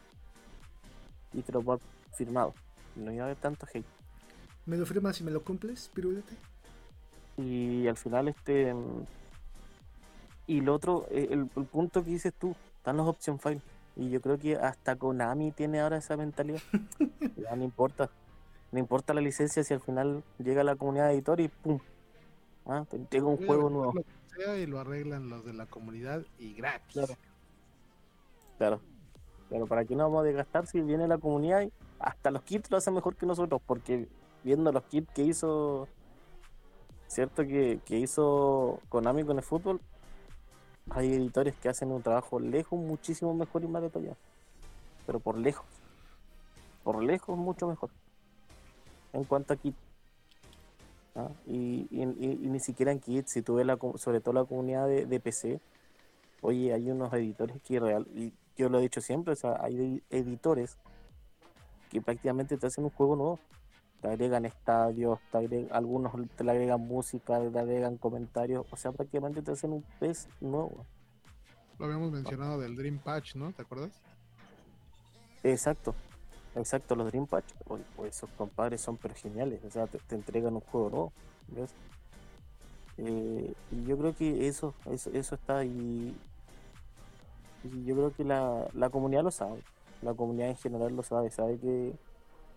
D: Y te lo firmado. No iba a haber tanto hate.
B: ¿Me lo firmas y me lo cumples, pirulete?
D: Y al final, este. Y lo otro, eh, el, el punto que dices tú, están los option files. Y yo creo que hasta Konami tiene ahora esa mentalidad. ya no importa. No importa la licencia si al final llega la comunidad de editor y ¡pum! Ah, te entrega un
C: a
D: juego nuevo.
C: lo que sea y lo arreglan los de la comunidad y gratis.
D: Claro. Claro. Pero para qué no vamos a desgastar si viene la comunidad y hasta los kits lo hacen mejor que nosotros, porque viendo los kits que hizo, cierto que, que hizo Konami con el fútbol, hay editores que hacen un trabajo lejos muchísimo mejor y más detallado. Pero por lejos. Por lejos mucho mejor. En cuanto a kit. ¿ah? Y, ni siquiera en kit, si tú ves la, sobre todo la comunidad de, PC, Oye, hay unos editores que real, y yo lo he dicho siempre, o sea, hay edi- editores que prácticamente te hacen un juego nuevo. Te agregan estadios, te agregan, algunos te le agregan música, le agregan comentarios, o sea, prácticamente te hacen un PES nuevo.
C: Lo habíamos mencionado del Dream Patch, ¿no? ¿Te acuerdas?
D: Exacto, exacto, los Dream Patch, pues esos compadres son pero geniales, o sea, te, te entregan un juego nuevo, ¿ves? Eh, y yo creo que eso, eso, eso está ahí. Y yo creo que la, la comunidad lo sabe, la comunidad en general lo sabe, sabe que,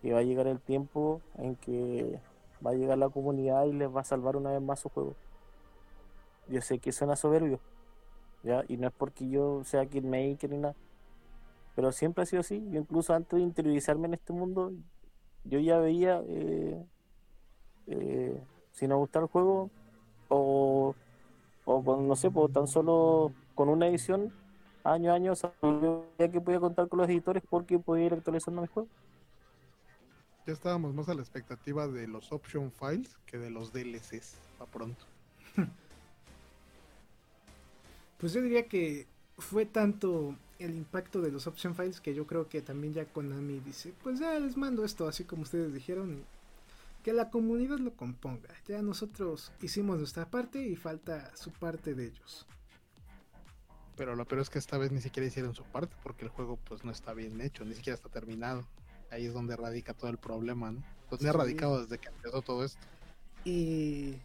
D: que va a llegar el tiempo en que va a llegar la comunidad y les va a salvar una vez más su juego. Yo sé que suena soberbio, ¿ya? Y no es porque yo sea kidmaker ni nada, pero siempre ha sido así. Yo incluso antes de interiorizarme en este mundo, yo ya veía, eh, eh, si no gustaba el juego, o, o no sé, pues tan solo con una edición, año a año, sabía que podía contar con los editores porque podía ir actualizando mi juego.
C: Ya estábamos más a la expectativa de los option files que de los DLCs. Pa' pronto.
B: Pues yo diría que fue tanto el impacto de los option files que yo creo que también ya Konami dice, pues ya les mando esto así como ustedes dijeron y que la comunidad lo componga. Ya nosotros hicimos nuestra parte y falta su parte de ellos.
C: Pero lo peor es que esta vez ni siquiera hicieron su parte porque el juego pues no está bien hecho, ni siquiera está terminado. Ahí es donde radica todo el problema, ¿no? Donde ha
B: Sí.
C: radicado desde que empezó todo esto.
B: Y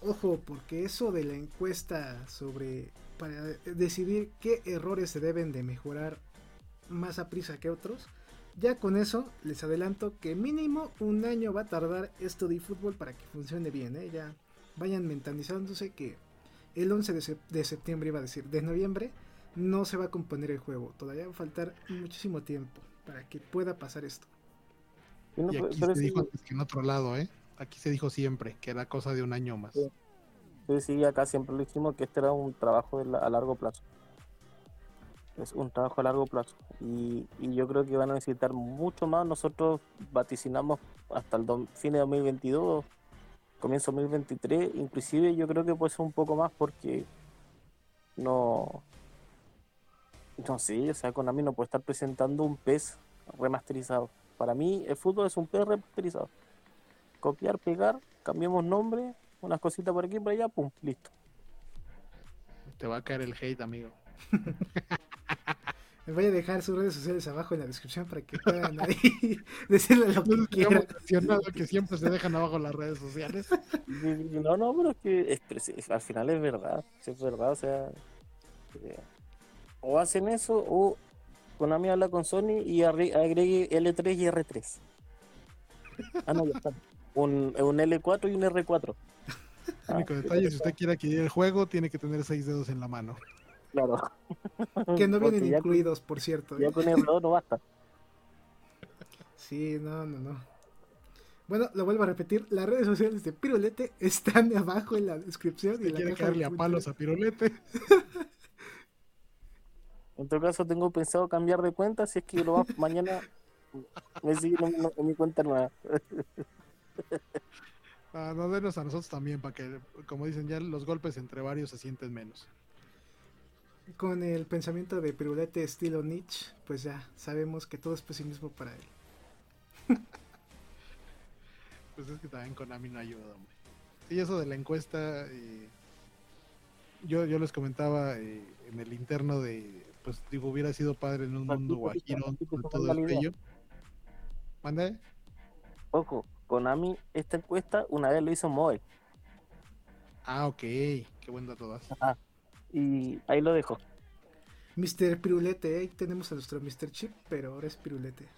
B: ojo, porque eso de la encuesta sobre para decidir qué errores se deben de mejorar más a prisa que otros, ya con eso les adelanto que mínimo un año va a tardar esto de fútbol para que funcione bien, ¿eh? ya vayan mentalizándose que el 11 de, de septiembre iba a decir, de noviembre no se va a componer el juego, todavía va a faltar muchísimo tiempo para que pueda pasar esto.
D: Y no,
C: Y aquí
D: pero
C: se
D: sí-
C: dijo antes que en otro lado, ¿eh? Aquí se dijo siempre que era cosa de un año más.
D: Sí. Sí, sí, acá siempre lo dijimos que este era un trabajo la- a largo plazo. Es un trabajo a largo plazo. Y, y yo creo que van a necesitar mucho más. Nosotros vaticinamos hasta el do- fin de 2022, comienzo 2023. Inclusive yo creo que puede ser un poco más porque no... No sé, o sea, Konami no puede estar presentando un PES remasterizado. Para mí el fútbol es un PES remasterizado. Copiar, pegar, cambiamos nombre, unas cositas por aquí y por allá, pum, listo.
C: Te va a caer el hate, amigo.
B: Les voy a dejar sus redes sociales abajo en la descripción para que puedan ahí decirle lo que
C: No
B: quieran.
C: que siempre se dejan abajo las redes sociales.
D: No, no, pero es que es- sí, al final es verdad, sí es verdad, o sea, eh, o hacen eso o Konami habla con Sony y agregue L3 y R3. Ah, no, ya está. Un, un L4 y un R4.
C: El único detalle, si usted quiere adquirir el juego, tiene que tener seis dedos en la mano.
D: Claro.
B: Que no vienen incluidos, por cierto.
D: ya con R2 no basta.
B: Sí, no, no, no. Bueno, lo vuelvo a repetir, las redes sociales de Pirulete están abajo en la descripción. y
C: Si
B: en la
C: quiere caerle a palos a. Pirulete,
D: En todo caso, tengo pensado cambiar de cuenta si es que lo va mañana me siguen en, en mi cuenta nueva.
C: ah, no denos a nosotros también, para que, como dicen ya, los golpes entre varios se sienten menos.
B: Con el pensamiento de Pirulete estilo Nietzsche, pues ya sabemos que todo es pesimismo para él.
C: Pues es que también Konami no ayuda, hombre. Y eso de la encuesta, eh, yo, yo les comentaba eh, en el interno de, pues digo, hubiera sido padre en un mundo guajiro con todo el bello. ¿Mande?
D: Poco, Konami, esta encuesta una vez lo hizo Moe.
C: Ah, ok, qué buen dato das.
D: Ajá. Y ahí lo dejo.
B: Mr. Pirulete, ahí tenemos a nuestro Mr. Chip, pero ahora es Pirulete.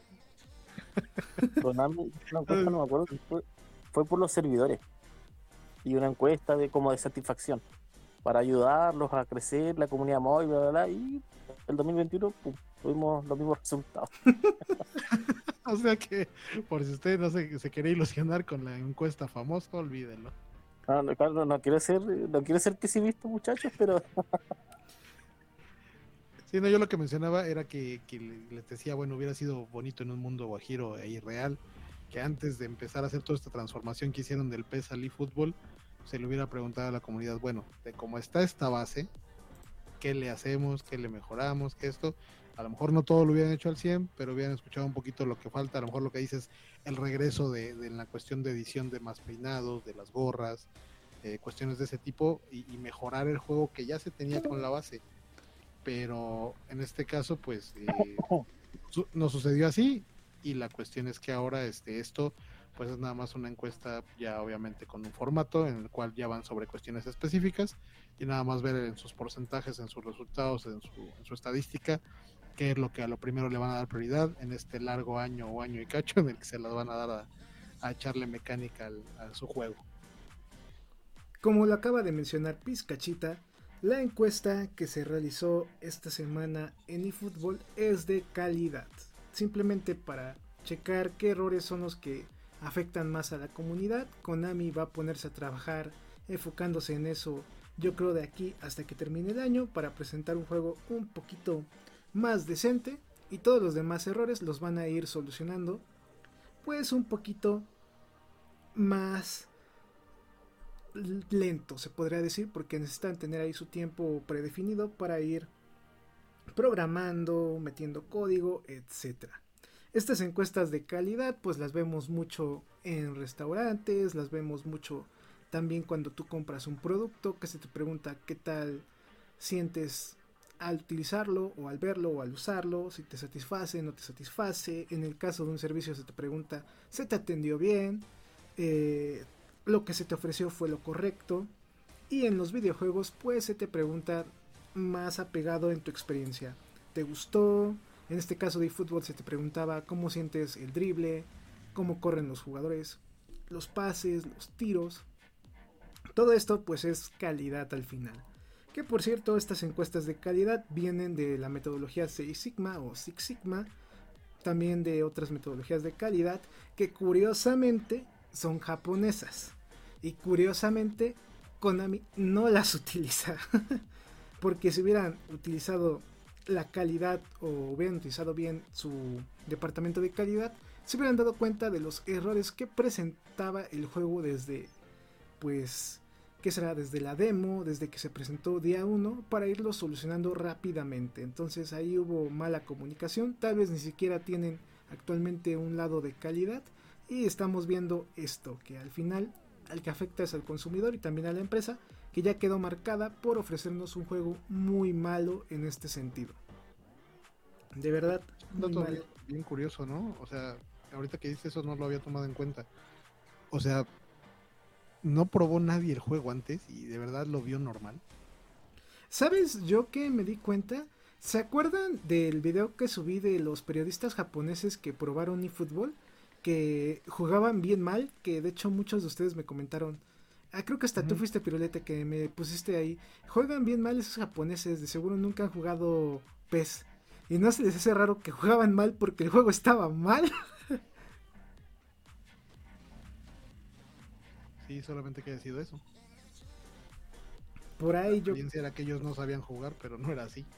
D: Konami, una encuesta, no me acuerdo, fue, fue por los servidores. Y una encuesta de como de satisfacción. Para ayudarlos a crecer la comunidad móvil, bla, bla, bla, y el 2021 pum, tuvimos los mismos resultados.
C: O sea que, por si usted no se, se quiere ilusionar con la encuesta famosa, olvídelo.
D: No, no, claro, no quiero ser, no quiero ser pesimista, muchachos, pero
C: Sí, no, yo lo que mencionaba era que, que le- les decía, bueno, hubiera sido bonito en un mundo guajiro e irreal, que antes de empezar a hacer toda esta transformación que hicieron del PES al eFootball, se le hubiera preguntado a la comunidad, bueno, de cómo está esta base, qué le hacemos, qué le mejoramos, qué esto, a lo mejor no todo lo hubieran hecho al 100, pero hubieran escuchado un poquito lo que falta, a lo mejor lo que dices, el regreso de, de la cuestión de edición de más peinados, de las gorras, eh, cuestiones de ese tipo, y, mejorar el juego que ya se tenía con la base. Pero en este caso pues eh, su- sucedió así y la cuestión es que ahora este esto pues es nada más una encuesta ya obviamente con un formato en el cual ya van sobre cuestiones específicas y nada más ver en sus porcentajes, en sus resultados, en su, estadística qué es lo que a lo primero le van a dar prioridad en este largo año o año y cacho en el que se las van a dar a, a echarle mecánica al- a su juego.
B: Como lo acaba de mencionar Pizcachita, la encuesta que se realizó esta semana en eFootball es de calidad. Simplemente para checar qué errores son los que afectan más a la comunidad, Konami va a ponerse a trabajar enfocándose en eso yo creo de aquí hasta que termine el año para presentar un juego un poquito más decente y todos los demás errores los van a ir solucionando pues un poquito más lento, se podría decir, porque necesitan tener ahí su tiempo predefinido para ir programando, metiendo código, etcétera. Estas encuestas de calidad, pues las vemos mucho en restaurantes, las vemos mucho también cuando tú compras un producto que se te pregunta qué tal sientes al utilizarlo o al verlo o al usarlo, si te satisface, no te satisface. En el caso de un servicio se te pregunta, ¿se te atendió bien? Eh, lo que se te ofreció fue lo correcto. Y en los videojuegos, pues se te pregunta más apegado en tu experiencia. ¿Te gustó? En este caso de fútbol se te preguntaba cómo sientes el drible, cómo corren los jugadores, los pases, los tiros. Todo esto pues es calidad al final. Que por cierto, estas encuestas de calidad vienen de la metodología Six Sigma o Six Sigma, también de otras metodologías de calidad que curiosamente son japonesas. Y curiosamente Konami no las utiliza. Porque si hubieran utilizado la calidad o hubieran utilizado bien su departamento de calidad, se hubieran dado cuenta de los errores que presentaba el juego desde, pues, ¿qué será? Desde la demo, desde que se presentó día 1, para irlo solucionando rápidamente. Entonces ahí hubo mala comunicación, tal vez ni siquiera tienen actualmente un lado de calidad y estamos viendo esto, que al final al que afecta es al consumidor y también a la empresa, que ya quedó marcada por ofrecernos un juego muy malo en este sentido. De verdad, muy
C: dato
B: malo.
C: bien, curioso, ¿no? O sea, ahorita que dice eso no lo había tomado en cuenta. O sea, no probó nadie el juego antes y de verdad lo vio normal.
B: ¿Sabes yo que me di cuenta? ¿Se acuerdan del video que subí de los periodistas japoneses que probaron eFootball? Que jugaban bien mal, que de hecho muchos de ustedes me comentaron. Ah, creo que hasta tú fuiste pirulete que me pusiste ahí. Juegan bien mal esos japoneses, de seguro nunca han jugado PES. Y no se les hace raro que jugaban mal porque el juego estaba mal.
C: Sí, solamente que haya sido eso.
B: Por ahí yo
C: Bien era que ellos no sabían jugar, pero no era así.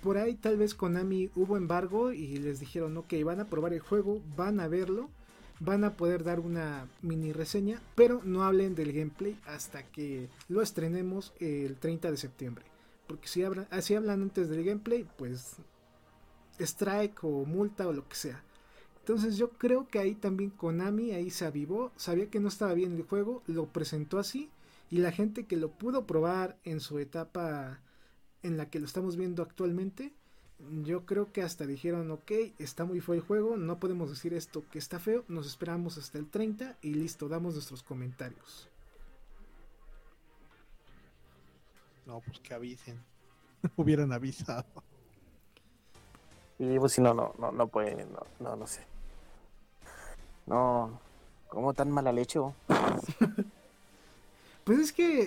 B: por ahí tal vez Konami hubo embargo y les dijeron, ok, van a probar el juego, van a verlo, van a poder dar una mini reseña, pero no hablen del gameplay hasta que lo estrenemos el 30 de septiembre. Porque si hablan, así hablan antes del gameplay, pues strike o multa o lo que sea. Entonces yo creo que ahí también Konami ahí se avivó, sabía que no estaba bien el juego, lo presentó así Y la gente que lo pudo probar en su etapa en la que lo estamos viendo actualmente, yo creo que hasta dijeron, ok, está muy feo el juego, no podemos decir esto que está feo, nos esperamos hasta el 30 y listo, damos nuestros comentarios.
C: No, pues que avisen. Hubieran avisado.
D: Y pues si no, no, no, no puede, no, no, no sé. No, ¿cómo tan mala leche?
B: Pues es que,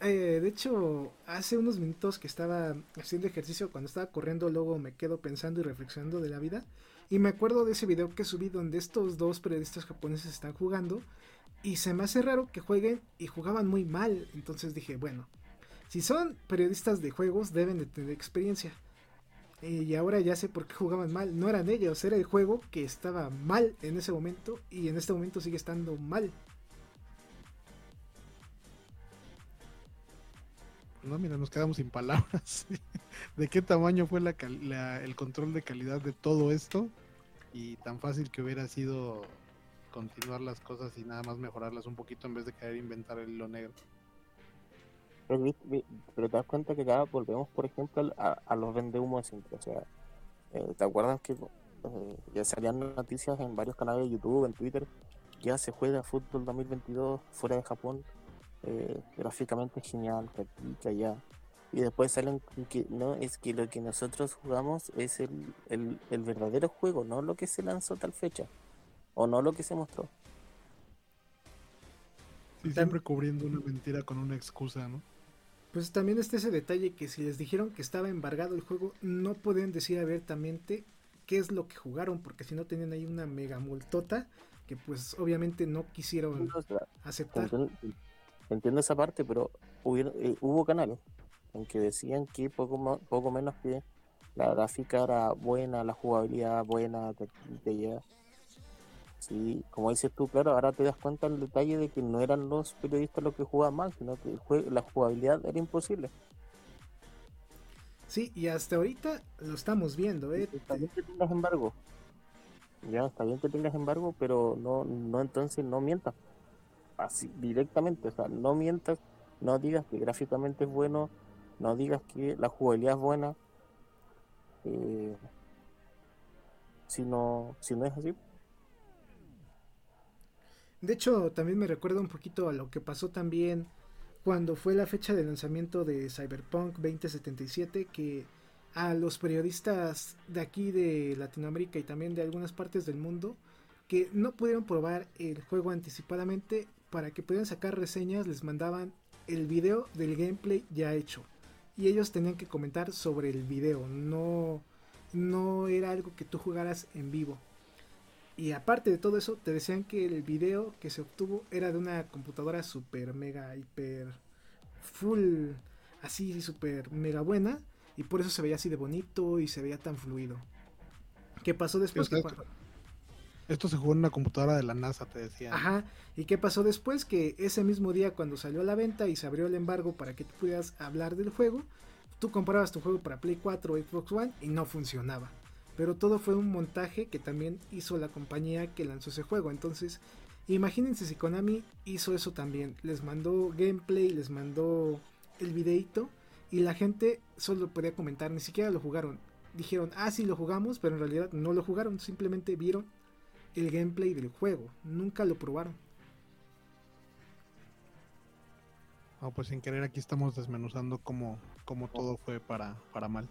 B: eh, de hecho, hace unos minutos que estaba haciendo ejercicio, cuando estaba corriendo, luego me quedo pensando y reflexionando de la vida. Y me acuerdo de ese video que subí donde estos dos periodistas japoneses están jugando. Y se me hace raro que jueguen y jugaban muy mal. Entonces dije, bueno, si son periodistas de juegos, deben de tener experiencia. Eh, y ahora ya sé por qué jugaban mal. No eran ellos, era el juego que estaba mal en ese momento. Y en este momento sigue estando mal.
C: No, mira, nos quedamos sin palabras. ¿De qué tamaño fue el control de calidad de todo esto? Y tan fácil que hubiera sido continuar las cosas y nada más mejorarlas un poquito en vez de querer inventar el hilo negro.
D: Pero, te das cuenta que acá volvemos, por ejemplo, a, a los vendehumos de siempre. O sea, eh, ¿te acuerdas que eh, ya salían noticias en varios canales de YouTube, en Twitter? Ya se juega fútbol 2022 fuera de Japón. Eh, gráficamente genial, que aquí, que allá. Y después salen que no, es que lo que nosotros jugamos es el, el, el verdadero juego, no lo que se lanzó tal fecha. O no lo que se mostró.
C: Sí, siempre cubriendo una mentira con una excusa, ¿no?
B: Pues también está ese detalle que si les dijeron que estaba embargado el juego, no pueden decir abiertamente qué es lo que jugaron, porque si no tenían ahí una mega multota que pues obviamente no quisieron aceptar.
D: Entiendo, esa parte, pero eh, hubo canales en que decían que poco, poco menos que la gráfica era buena, la jugabilidad buena, de allá. Sí, como dices tú, claro, ahora te das cuenta el detalle de que no eran los periodistas los que jugaban mal, sino que el la jugabilidad era imposible.
B: Sí, y hasta ahorita lo estamos viendo, ¿eh?
D: Está bien que tengas embargo. Ya, está bien que tengas embargo, pero no, no entonces no mientas. Directamente, o sea, no mientas, no digas que gráficamente es bueno, no digas que la jugabilidad es buena. eh, si no, si no es así,
B: De hecho, también me recuerda un poquito a lo que pasó también cuando fue la fecha de lanzamiento de Cyberpunk 2077, que a los periodistas de aquí de Latinoamérica y también de algunas partes del mundo que no pudieron probar el juego anticipadamente para que pudieran sacar reseñas les mandaban el video del gameplay ya hecho y ellos tenían que comentar sobre el video no no era algo que tú jugaras en vivo y aparte de todo eso, te decían que el video que se obtuvo era de una computadora super mega hiper full, así super mega buena. Y por eso se veía así de bonito y se veía tan fluido. ¿Qué pasó después? Que
C: esto- se jugó en una computadora de la NASA, te decía.
B: Ajá. ¿Y qué pasó después? Que ese mismo día cuando salió a la venta y se abrió el embargo para que tú pudieras hablar del juego, tú comprabas tu juego para Play 4 o Xbox One y no funcionaba. Pero todo fue un montaje que también hizo la compañía que lanzó ese juego. Entonces, imagínense si Konami hizo eso también. Les mandó gameplay, les mandó el videito y la gente solo podía comentar, ni siquiera lo jugaron. Dijeron, ah, sí lo jugamos, pero en realidad no lo jugaron, simplemente vieron el gameplay del juego, nunca lo probaron.
C: No, pues sin querer aquí estamos desmenuzando cómo, cómo todo fue para, para mal.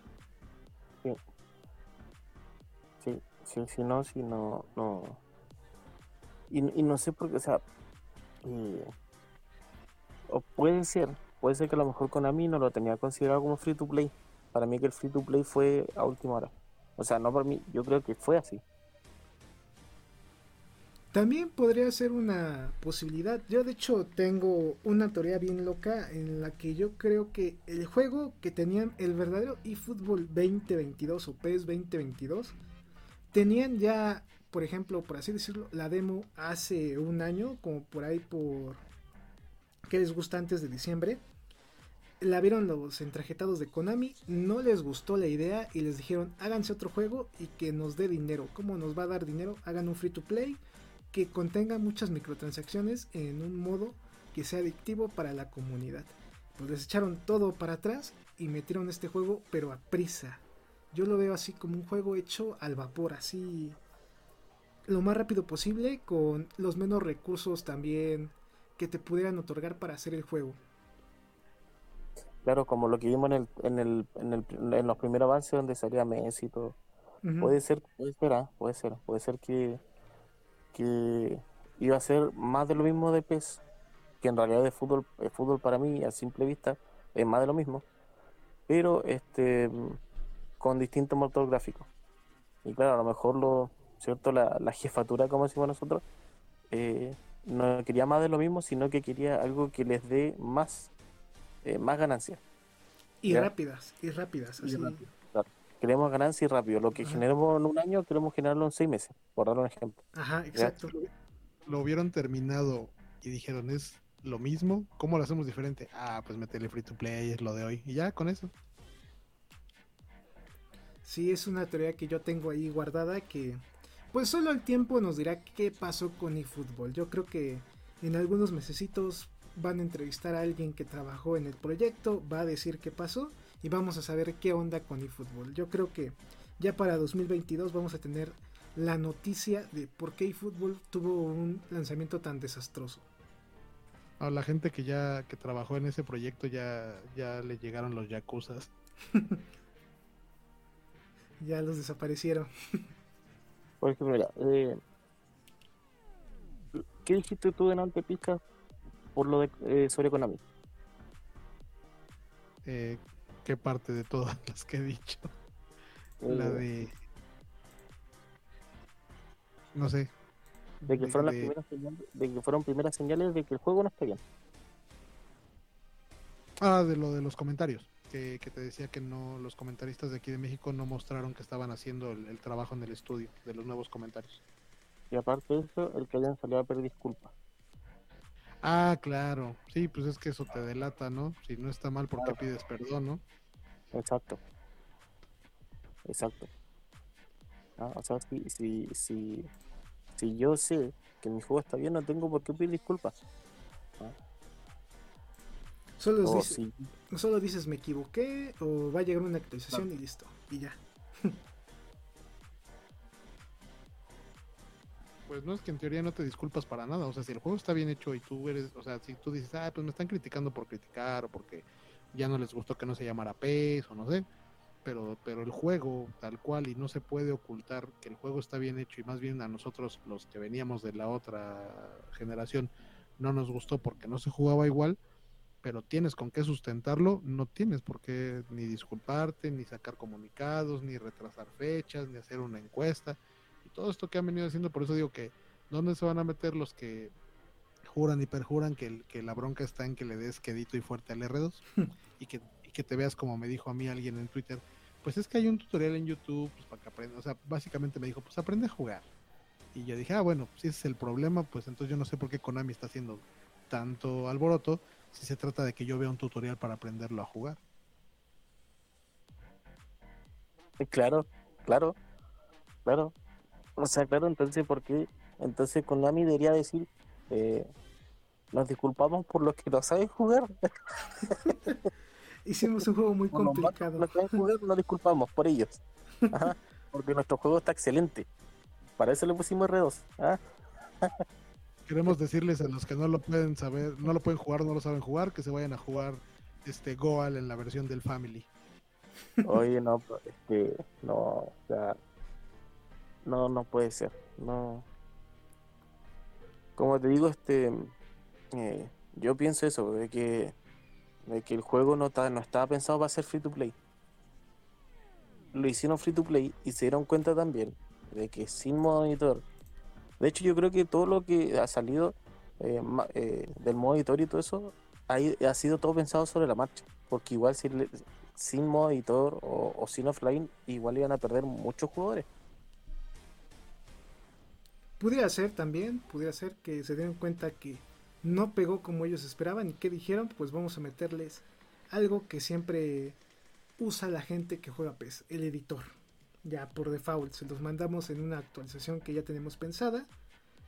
D: sí, sí, sí, no, sí, no, no. Y, y no sé por qué, o sea, eh, o puede ser, puede ser que a lo mejor Konami no lo tenía considerado como free to play. Para mí que el free to play fue a última hora. O sea, no para mí, yo creo que fue así.
B: También podría ser una posibilidad. Yo de hecho tengo una teoría bien loca en la que yo creo que el juego que tenían el verdadero eFootball 2022 o PES 2022 tenían ya, por ejemplo, por así decirlo, la demo hace un año, como por ahí por que les gusta antes de diciembre. La vieron los entrajetados de Konami, no les gustó la idea y les dijeron háganse otro juego y que nos dé dinero. ¿Cómo nos va a dar dinero? Hagan un free to play que contenga muchas microtransacciones en un modo que sea adictivo para la comunidad. Pues les echaron todo para atrás y metieron este juego, pero a prisa. Yo lo veo así como un juego hecho al vapor, así lo más rápido posible, con los menos recursos también que te pudieran otorgar para hacer el juego.
D: Claro, como lo que vimos en, el, en, el, en, el, en los primeros avances donde salía Messi y todo. Puede ser, puede ser, ¿ah? puede ser, puede ser que, que iba a ser más de lo mismo de PES, que en realidad de fútbol, el fútbol para mí a simple vista es más de lo mismo, pero este con distinto motor gráfico. Y claro, a lo mejor lo, ¿cierto? La, la jefatura, como decimos nosotros, eh, no quería más de lo mismo, sino que quería algo que les dé más, eh, más ganancias.
B: Y rápidas, y rápidas. Así.
D: Queremos ganancia y rápido. Lo que generemos en un año, queremos generarlo en seis meses, por dar un ejemplo.
B: Ajá, exacto.
C: Lo hubieran terminado y dijeron, es lo mismo, ¿cómo lo hacemos diferente? Ah, pues meterle free to play, es lo de hoy. Y ya, con eso.
B: Sí, es una teoría que yo tengo ahí guardada que pues solo el tiempo nos dirá qué pasó con eFootball. Yo creo que en algunos mesecitos van a entrevistar a alguien que trabajó en el proyecto, va a decir qué pasó y vamos a saber qué onda con eFootball. Yo creo que ya para 2022 vamos a tener la noticia de por qué eFootball tuvo un lanzamiento tan desastroso.
C: A la gente que ya que trabajó en ese proyecto ya, ya le llegaron los yakuzas.
B: ya los desaparecieron.
D: Por ejemplo, mira, eh, ¿qué dijiste tú delante, Pizca, por lo de eh, sobre Konami?
C: Eh, ¿Qué parte de todas las que he dicho? La
D: Eh,
C: de. No sé.
D: de que
C: de-
D: fueron las
C: de-
D: primeras señales, de que fueron primeras señales de que el juego no está bien.
C: Ah, de lo de los comentarios. Que, que te decía que no los comentaristas de aquí de México no mostraron que estaban haciendo el, el trabajo en el estudio de los nuevos comentarios.
D: Y aparte de eso, el que hayan salido a pedir disculpas.
C: Ah, claro. Sí, pues es que eso te delata, ¿no? Si no está mal, ¿por qué
D: Claro.
C: pides perdón, no?
D: Exacto. Exacto. Ah, o sea, si, si, si, si yo sé que mi juego está bien, no tengo por qué pedir disculpas.
B: Solo,
D: O
B: dices,
D: si,
B: solo dices me equivoqué o va a llegar una actualización y listo. Y ya.
C: Pues no es que en teoría no te disculpas para nada. O sea, si el juego está bien hecho y tú eres, o sea, si tú dices, ah, pues me están criticando por criticar o porque ya no les gustó que no se llamara PES o no sé. Pero, pero el juego tal cual y no se puede ocultar que el juego está bien hecho y más bien a nosotros los que veníamos de la otra generación no nos gustó porque no se jugaba igual, pero tienes con qué sustentarlo, no tienes por qué ni disculparte, ni sacar comunicados, ni retrasar fechas, ni hacer una encuesta y todo esto que han venido haciendo, por eso digo que ¿dónde se van a meter los que juran y perjuran que, la bronca está en que le des quedito y fuerte al R2 y que, y que te veas como me dijo a mí alguien en Twitter, pues es que hay un tutorial en YouTube pues, para que aprendas, o sea, básicamente me dijo, pues aprende a jugar. Y yo dije, ah, bueno, si ese es el problema, pues entonces yo no sé por qué Konami está haciendo tanto alboroto si se trata de que yo vea un tutorial para aprenderlo a jugar.
D: claro, claro, claro. O sea, claro, entonces, ¿por qué? Entonces Konami debería decir, eh, nos disculpamos por los que no saben jugar.
B: Hicimos un juego muy
D: Por los que
B: complicado.
D: no saben jugar, nos disculpamos por ellos. Ajá, porque nuestro juego está excelente. Para eso le pusimos R2. ¿ah?
C: Queremos decirles a los que no lo pueden saber, no lo pueden jugar, no lo saben jugar, que se vayan a jugar este Goal en la versión del Family.
D: Oye, no, es que no, o sea, no, no puede ser, no. Como te digo, este, eh, yo pienso eso, de que, de que el juego no está, no estaba pensado para ser free to play. Lo hicieron free to play y se dieron cuenta también de que sin modo editor. De hecho, yo creo que todo lo que ha salido eh, eh, del modo editor y todo eso ha, sido todo pensado sobre la marcha. Porque igual si sin modo editor o sin offline, igual iban a perder muchos jugadores.
B: Pudiera ser también, pudiera ser que se den cuenta que no pegó como ellos esperaban y que dijeron, pues vamos a meterles algo que siempre usa la gente que juega PES, el editor. Ya por default, se los mandamos en una actualización que ya tenemos pensada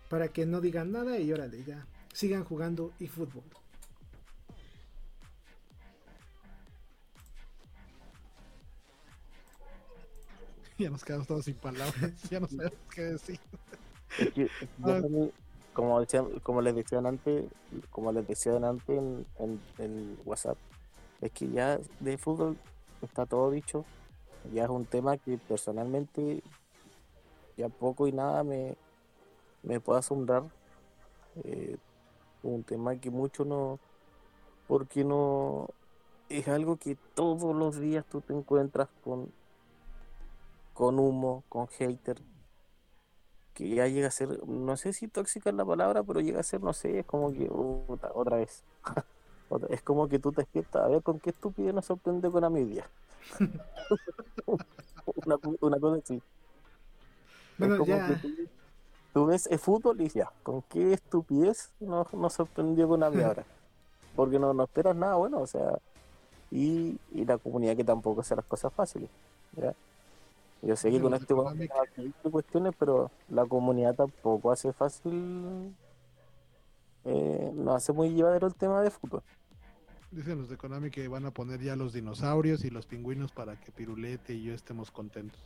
B: para que no digan nada y órale, ya sigan jugando y fútbol.
C: Ya nos quedamos todos sin palabras, ya no sabemos qué decir.
D: Es que,
C: Ah.
D: como, decía, como les decía antes, como les decía antes en, en, en WhatsApp, es que ya de fútbol está todo dicho. Ya es un tema que personalmente ya poco y nada me, me puede asombrar. Eh, un tema que mucho no, porque no es algo que todos los días tú te encuentras con, con humo, con hater, que ya llega a ser, no sé si tóxica es la palabra, pero llega a ser, no sé, es como que otra vez. Es como que tú te despiertas a ver con qué estupidez nos sorprende con Amidia. una, una cosa así. Es
B: Bueno,
D: como
B: ya-
D: que tú, tú ves el fútbol y ya, ¿con qué estupidez nos, nos sorprendió con Amidia ahora? Porque no, no esperas nada bueno, o sea, y, y la comunidad que tampoco hace las cosas fáciles. ¿ya? Yo sé que
C: Pero
D: con este de cuestiones, pero la comunidad tampoco hace fácil, eh, no hace muy llevadero el tema de fútbol.
C: Dicen los de Konami que van a poner ya los dinosaurios y los pingüinos para que Pirulete y yo estemos contentos.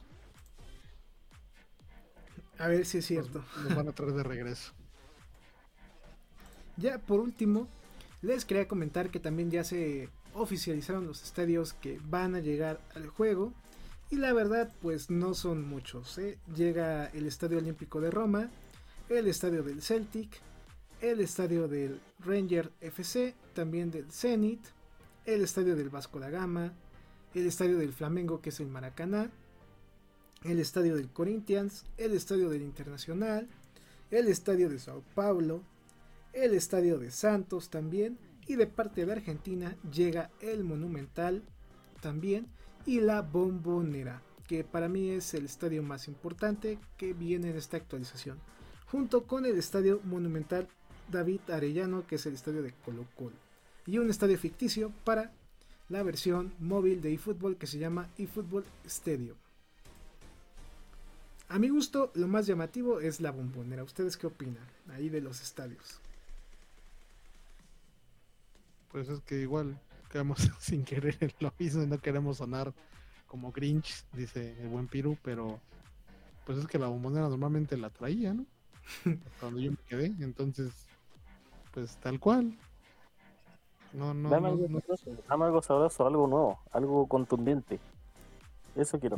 B: A ver si es
C: Nos,
B: cierto.
C: nos van a traer de regreso.
B: Ya por último, les quería comentar que también ya se oficializaron los estadios que van a llegar al juego. Y la verdad, pues no son muchos. ¿eh? Llega el Estadio Olímpico de Roma, el Estadio del Celtic, el Estadio del Ranger FC, también del Zenit, el Estadio del Vasco da Gama, el Estadio del Flamengo, que es el Maracaná, el Estadio del Corinthians, el Estadio del Internacional, el Estadio de Sao Paulo, el Estadio de Santos también, y de parte de Argentina llega el Monumental también, y la Bombonera, que para mí es el estadio más importante que viene en esta actualización, junto con el Estadio Monumental David Arellano, que es el estadio de Colo Colo, y un estadio ficticio para la versión móvil de eFootball que se llama eFootball Stadium. A mi gusto, lo más llamativo es la bombonera. ¿Ustedes qué opinan ahí de los estadios?
C: Pues es que igual quedamos sin querer en lo mismo y no queremos sonar como Grinch, dice el buen Piru, pero pues es que la bombonera normalmente la traía, ¿no? Cuando yo me quedé, entonces, pues tal cual. No, no,
D: dame,
C: no,
D: algo
C: no-
D: sabroso, dame algo sabroso, algo nuevo, algo contundente. Eso quiero.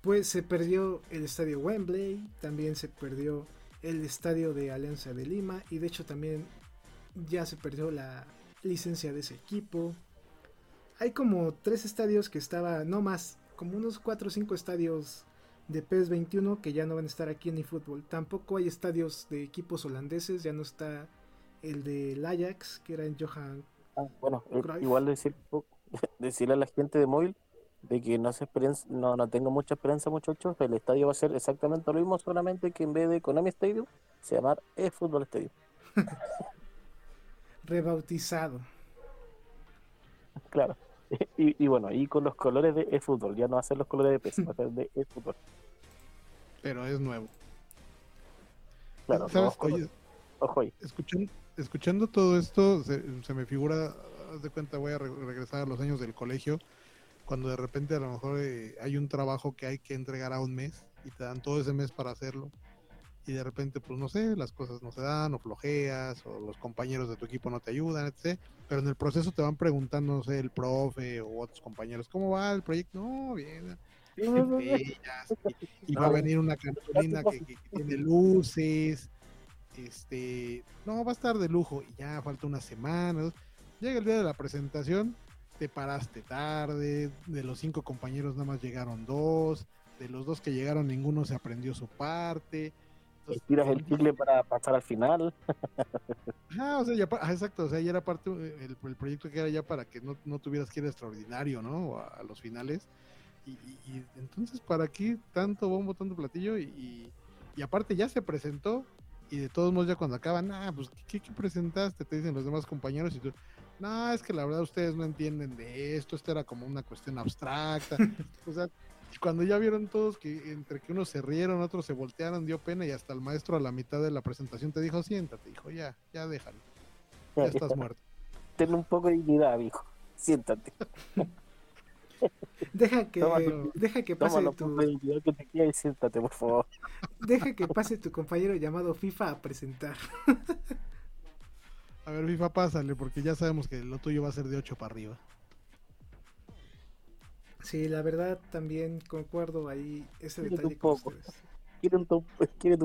B: Pues se perdió el estadio Wembley, también se perdió el estadio de Alianza de Lima y de hecho también ya se perdió la licencia de ese equipo. Hay como tres estadios que estaba, no más, como unos 4 o 5 estadios de PES 21 que ya no van a estar aquí en eFootball. Tampoco hay estadios de equipos holandeses, ya no está el del Ajax, que era en Johan.
D: Ah, bueno,
B: Cruyff.
D: igual decir, decirle a la gente de móvil de que no se experiencia, no, no tengo mucha esperanza muchachos, el estadio va a ser exactamente lo mismo, solamente que en vez de Konami Stadium, se llama eFootball Stadium.
B: rebautizado.
D: Claro. Y, y bueno, y con los colores de eFootball, ya no ser los colores de PES, va a ser de eFootball.
C: pero es nuevo.
D: Claro,
C: ¿Sabes?
D: nuevos
C: Oye,
D: colores. Ojo ahí.
C: escuchando, escuchando todo esto, se, se me figura, haz de cuenta, voy a re- regresar a los años del colegio, cuando de repente a lo mejor eh, hay un trabajo que hay que entregar a un mes y te dan todo ese mes para hacerlo. Y de repente, pues no sé, las cosas no se dan, o flojeas, o los compañeros de tu equipo no te ayudan, etc. Pero en el proceso te van preguntando, no sé, el profe o otros compañeros, ¿cómo va el proyecto? No, bien, bellas, y, y va a venir una cartulina que, que- que tiene luces, este, no, va a estar de lujo, y ya falta unas semanas, llega el día de la presentación, te paraste tarde, de los cinco compañeros nada más llegaron dos, de los dos que llegaron ninguno se aprendió su parte,
D: Tiras el chicle para pasar al final.
C: Ah, o sea, ya, ah, exacto, o sea, ya era parte, eh, el, el proyecto que era ya para que no, no tuvieras que ir a extraordinario, ¿no? A, a los finales. Y, y- y entonces, ¿para qué tanto bombo, tanto platillo? Y, y, y aparte ya se presentó y de todos modos ya cuando acaban, ah, pues, ¿qué, qué presentaste? Te dicen los demás compañeros y tú, no, es que la verdad ustedes no entienden de esto, esto era como una cuestión abstracta. o sea, cuando ya vieron todos que entre que unos se rieron, otros se voltearon, dio pena y hasta el maestro a la mitad de la presentación te dijo, siéntate, dijo, ya, ya déjalo, ya estás muerto.
D: Ten un poco de dignidad, hijo. Siéntate.
B: Deja que,
D: Tómalo.
B: deja que pase tu,
D: que te queda y siéntate, por favor.
B: deja que pase tu compañero llamado FIFA a presentar.
C: A ver, FIFA, pásale, porque ya sabemos que lo tuyo va a ser de 8 para arriba.
B: Sí, la verdad también concuerdo ahí ese
D: Un
B: detalle con
D: poco. Quiérete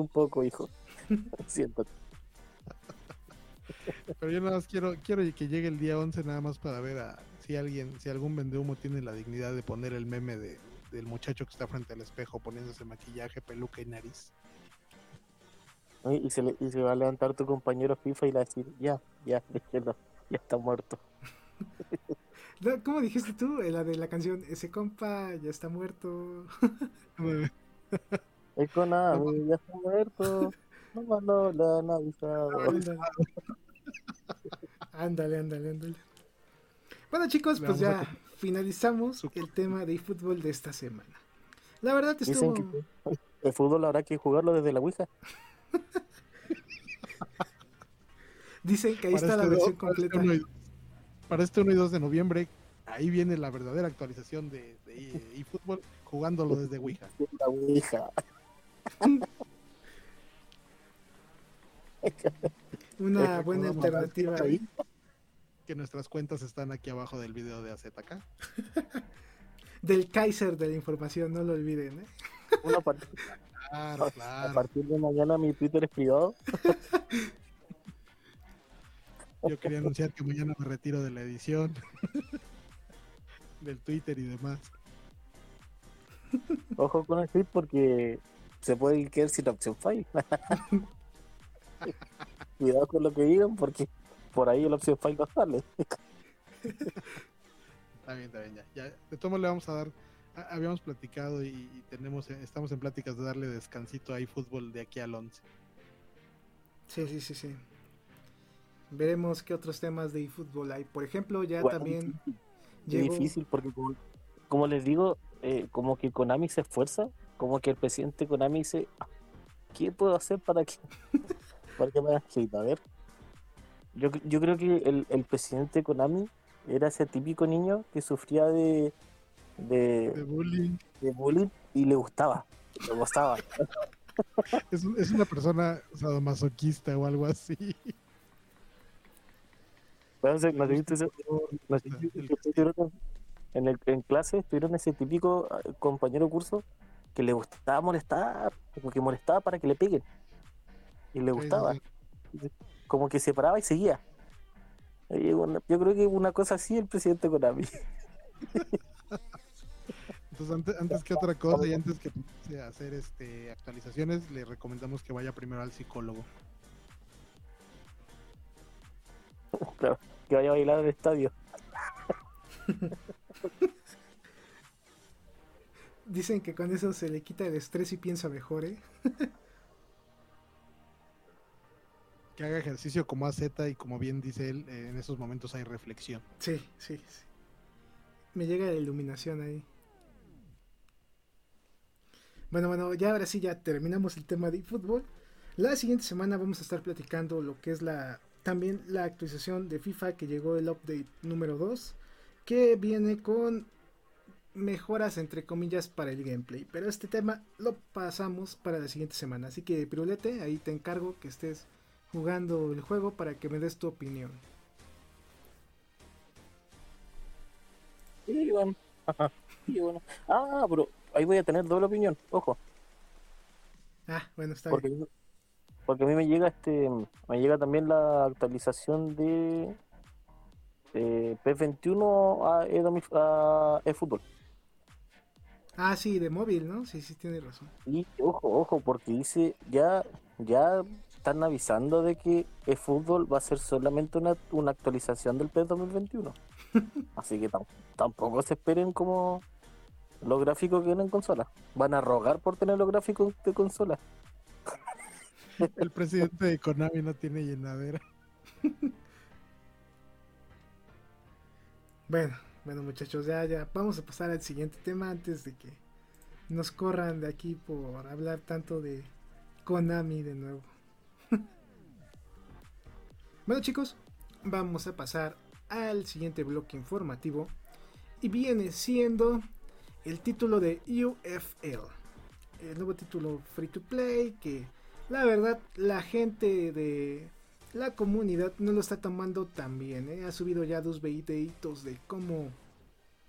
D: un, un poco, hijo. siéntate.
C: Pero yo nada más quiero, quiero que llegue el día 11 nada más para ver a, si alguien, si algún vendehumo tiene la dignidad de poner el meme de, del muchacho que está frente al espejo poniéndose maquillaje, peluca y nariz.
D: Y se, le- y se va a levantar tu compañero FIFA y le va a decir, ya, ya, déjelo, ya está muerto.
B: ¿Cómo dijiste tú? Eh, La de la canción, ese compa ya está muerto.
D: Con Konami, ya está muerto. No mandó la Navidad.
B: Ándale, ándale, ándale. Bueno chicos, pues ya finalizamos el tema de fútbol de esta semana. La verdad
D: Dicen
B: estuvo...
D: que el fútbol habrá que jugarlo desde la Ouija.
B: Dicen que ahí
C: Para
B: está la
C: este
B: versión
C: este
B: completa.
C: Para este 1 y 2 de noviembre, ahí viene la verdadera actualización de, de eFootball jugándolo desde Ouija.
D: La Ouija.
B: Una
D: Eh,
B: buena alternativa
D: ahí.
C: Que nuestras cuentas están aquí abajo del video de AZK.
B: Del Kaiser de la información, no lo olviden. ¿eh?
D: Una part-
C: Claro,
D: A
C: claro.
D: partir de mañana mi Twitter es privado.
C: Yo quería anunciar que mañana me retiro de la edición. del Twitter y demás.
D: Ojo con el tweet porque se puede quedar sin opción file. Cuidado con lo que digan porque por ahí la opción file no sale.
C: Está bien, está bien, ya. ya. De todos modos le vamos a dar. ha- Habíamos platicado y, y tenemos, estamos en pláticas de darle descansito a fútbol de aquí al 11.
B: Sí, sí, sí, sí. Veremos qué otros temas de eFootball hay. Por ejemplo, ya
D: Bueno,
B: también
D: Es
B: llegó...
D: difícil porque como, como les digo, eh, como que Konami se esfuerza, como que el presidente Konami dice, "Ah, ¿qué puedo hacer para que, para que me hagan hate?". A ver, yo, yo creo que el, el presidente Konami era ese típico niño que sufría de,
C: De
D: de,
C: bullying.
D: de bullying y le gustaba, le gustaba.
C: Es, es una persona sadomasoquista o algo así.
D: Entonces, ¿no te viste ese- no sé si Tuvieron en, el, en clase tuvieron ese típico ah, compañero curso que le gustaba molestar, como que molestaba para que le peguen. Y le gustaba, como que se paraba y seguía. Y yo creo que una cosa así el presidente Konami.
C: Entonces, antes, antes que otra cosa y antes que hacer este actualizaciones, le recomendamos que vaya primero al psicólogo.
D: Claro, que vaya a bailar al estadio.
B: Dicen que con eso se le quita el estrés y piensa mejor, ¿eh?
C: Que haga ejercicio como AZ y como bien dice él, eh, en esos momentos hay reflexión.
B: Sí, sí, sí. Me llega la iluminación ahí. Bueno, bueno, ya ahora sí ya terminamos el tema de fútbol. La siguiente semana vamos a estar platicando lo que es la también la actualización de FIFA que llegó el update número 2, que viene con mejoras entre comillas para el gameplay. Pero este tema lo pasamos para la siguiente semana. Así que, Pirulete, ahí te encargo que estés jugando el juego para que me des tu opinión.
D: Sí, bueno. Ajá, sí, bueno. Ah, pero ahí voy a tener doble opinión, ojo.
B: Ah, bueno, está
D: Porque,
B: bien.
D: Porque a mí me llega este me llega también la actualización de eh, P21 a, eDomi- a eFootball.
B: Ah, sí, de móvil, ¿no? Sí, sí, tiene razón.
D: Y ojo, ojo, porque dice, ya, ya están avisando de que eFootball va a ser solamente una, una actualización del PES 2021. Así que tam- tampoco se esperen como los gráficos que vienen en consola. Van a rogar por tener los gráficos de consola.
C: El presidente de Konami no tiene llenadera.
B: Bueno, bueno muchachos, ya, ya, vamos a pasar al siguiente tema antes de que nos corran de aquí por hablar tanto de Konami de nuevo. bueno chicos, vamos a pasar al siguiente bloque informativo y viene siendo el título de UFL, el nuevo título free to play que la verdad la gente de la comunidad no lo está tomando tan bien. ¿eh? Ha subido ya dos videitos de cómo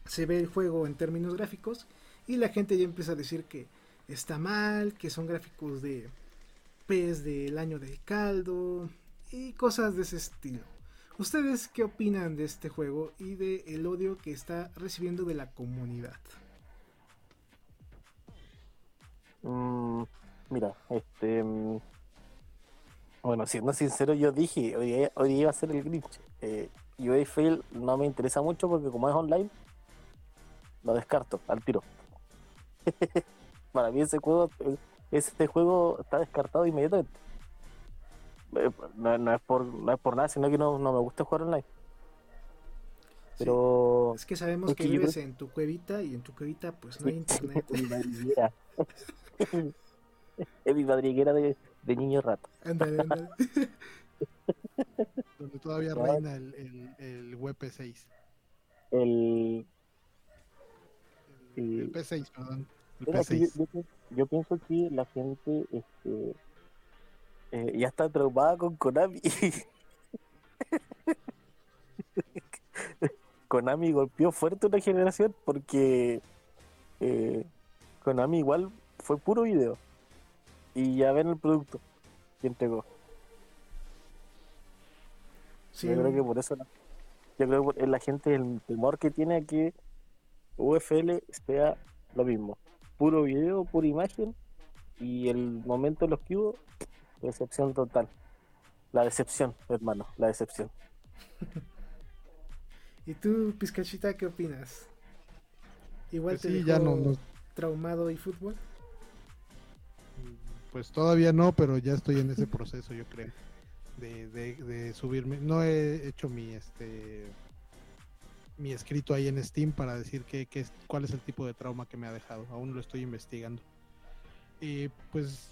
B: se ve el juego en términos gráficos y la gente ya empieza a decir que está mal, que son gráficos de pez del año del caldo y cosas de ese estilo. ¿Ustedes qué opinan de este juego y de el odio que está recibiendo de la comunidad?
D: Mm, mira, este. Mm, bueno, siendo sincero, yo dije, hoy, hoy iba a ser el Grinch. Eh, UA no me interesa mucho porque, como es online, lo descarto al tiro. Para mí, ese juego, este juego está descartado inmediatamente. Eh, no, es por, no es por nada, sino que no, me gusta jugar online.
B: Pero. es que sabemos que, vives en tu cuevita y en tu cuevita, pues no hay internet.
D: es mi madriguera de, de niño rato.
C: Donde todavía reina el, el, el WP6.
D: El,
C: el, P6, perdón.
D: Yo, pienso que la gente este, eh, ya está traumada con Konami. Konami golpeó fuerte una generación porque eh, Konami igual fue puro video. Y ya ven el producto que entregó. Yo creo que por eso Yo creo que la gente el temor que tiene a que UFL sea lo mismo. Puro video, pura imagen. Y el momento de los que hubo, decepción total. La decepción, hermano, la decepción.
B: ¿Y tú, Pizcachita, qué opinas? Igual
C: pues
B: te sí, ya no, traumado y fútbol.
C: Pues todavía no, pero ya estoy en ese proceso, yo creo, de, de, subirme. No he hecho mi este mi escrito ahí en Steam para decir qué, qué, cuál es el tipo de trauma que me ha dejado. Aún lo estoy investigando. Y pues,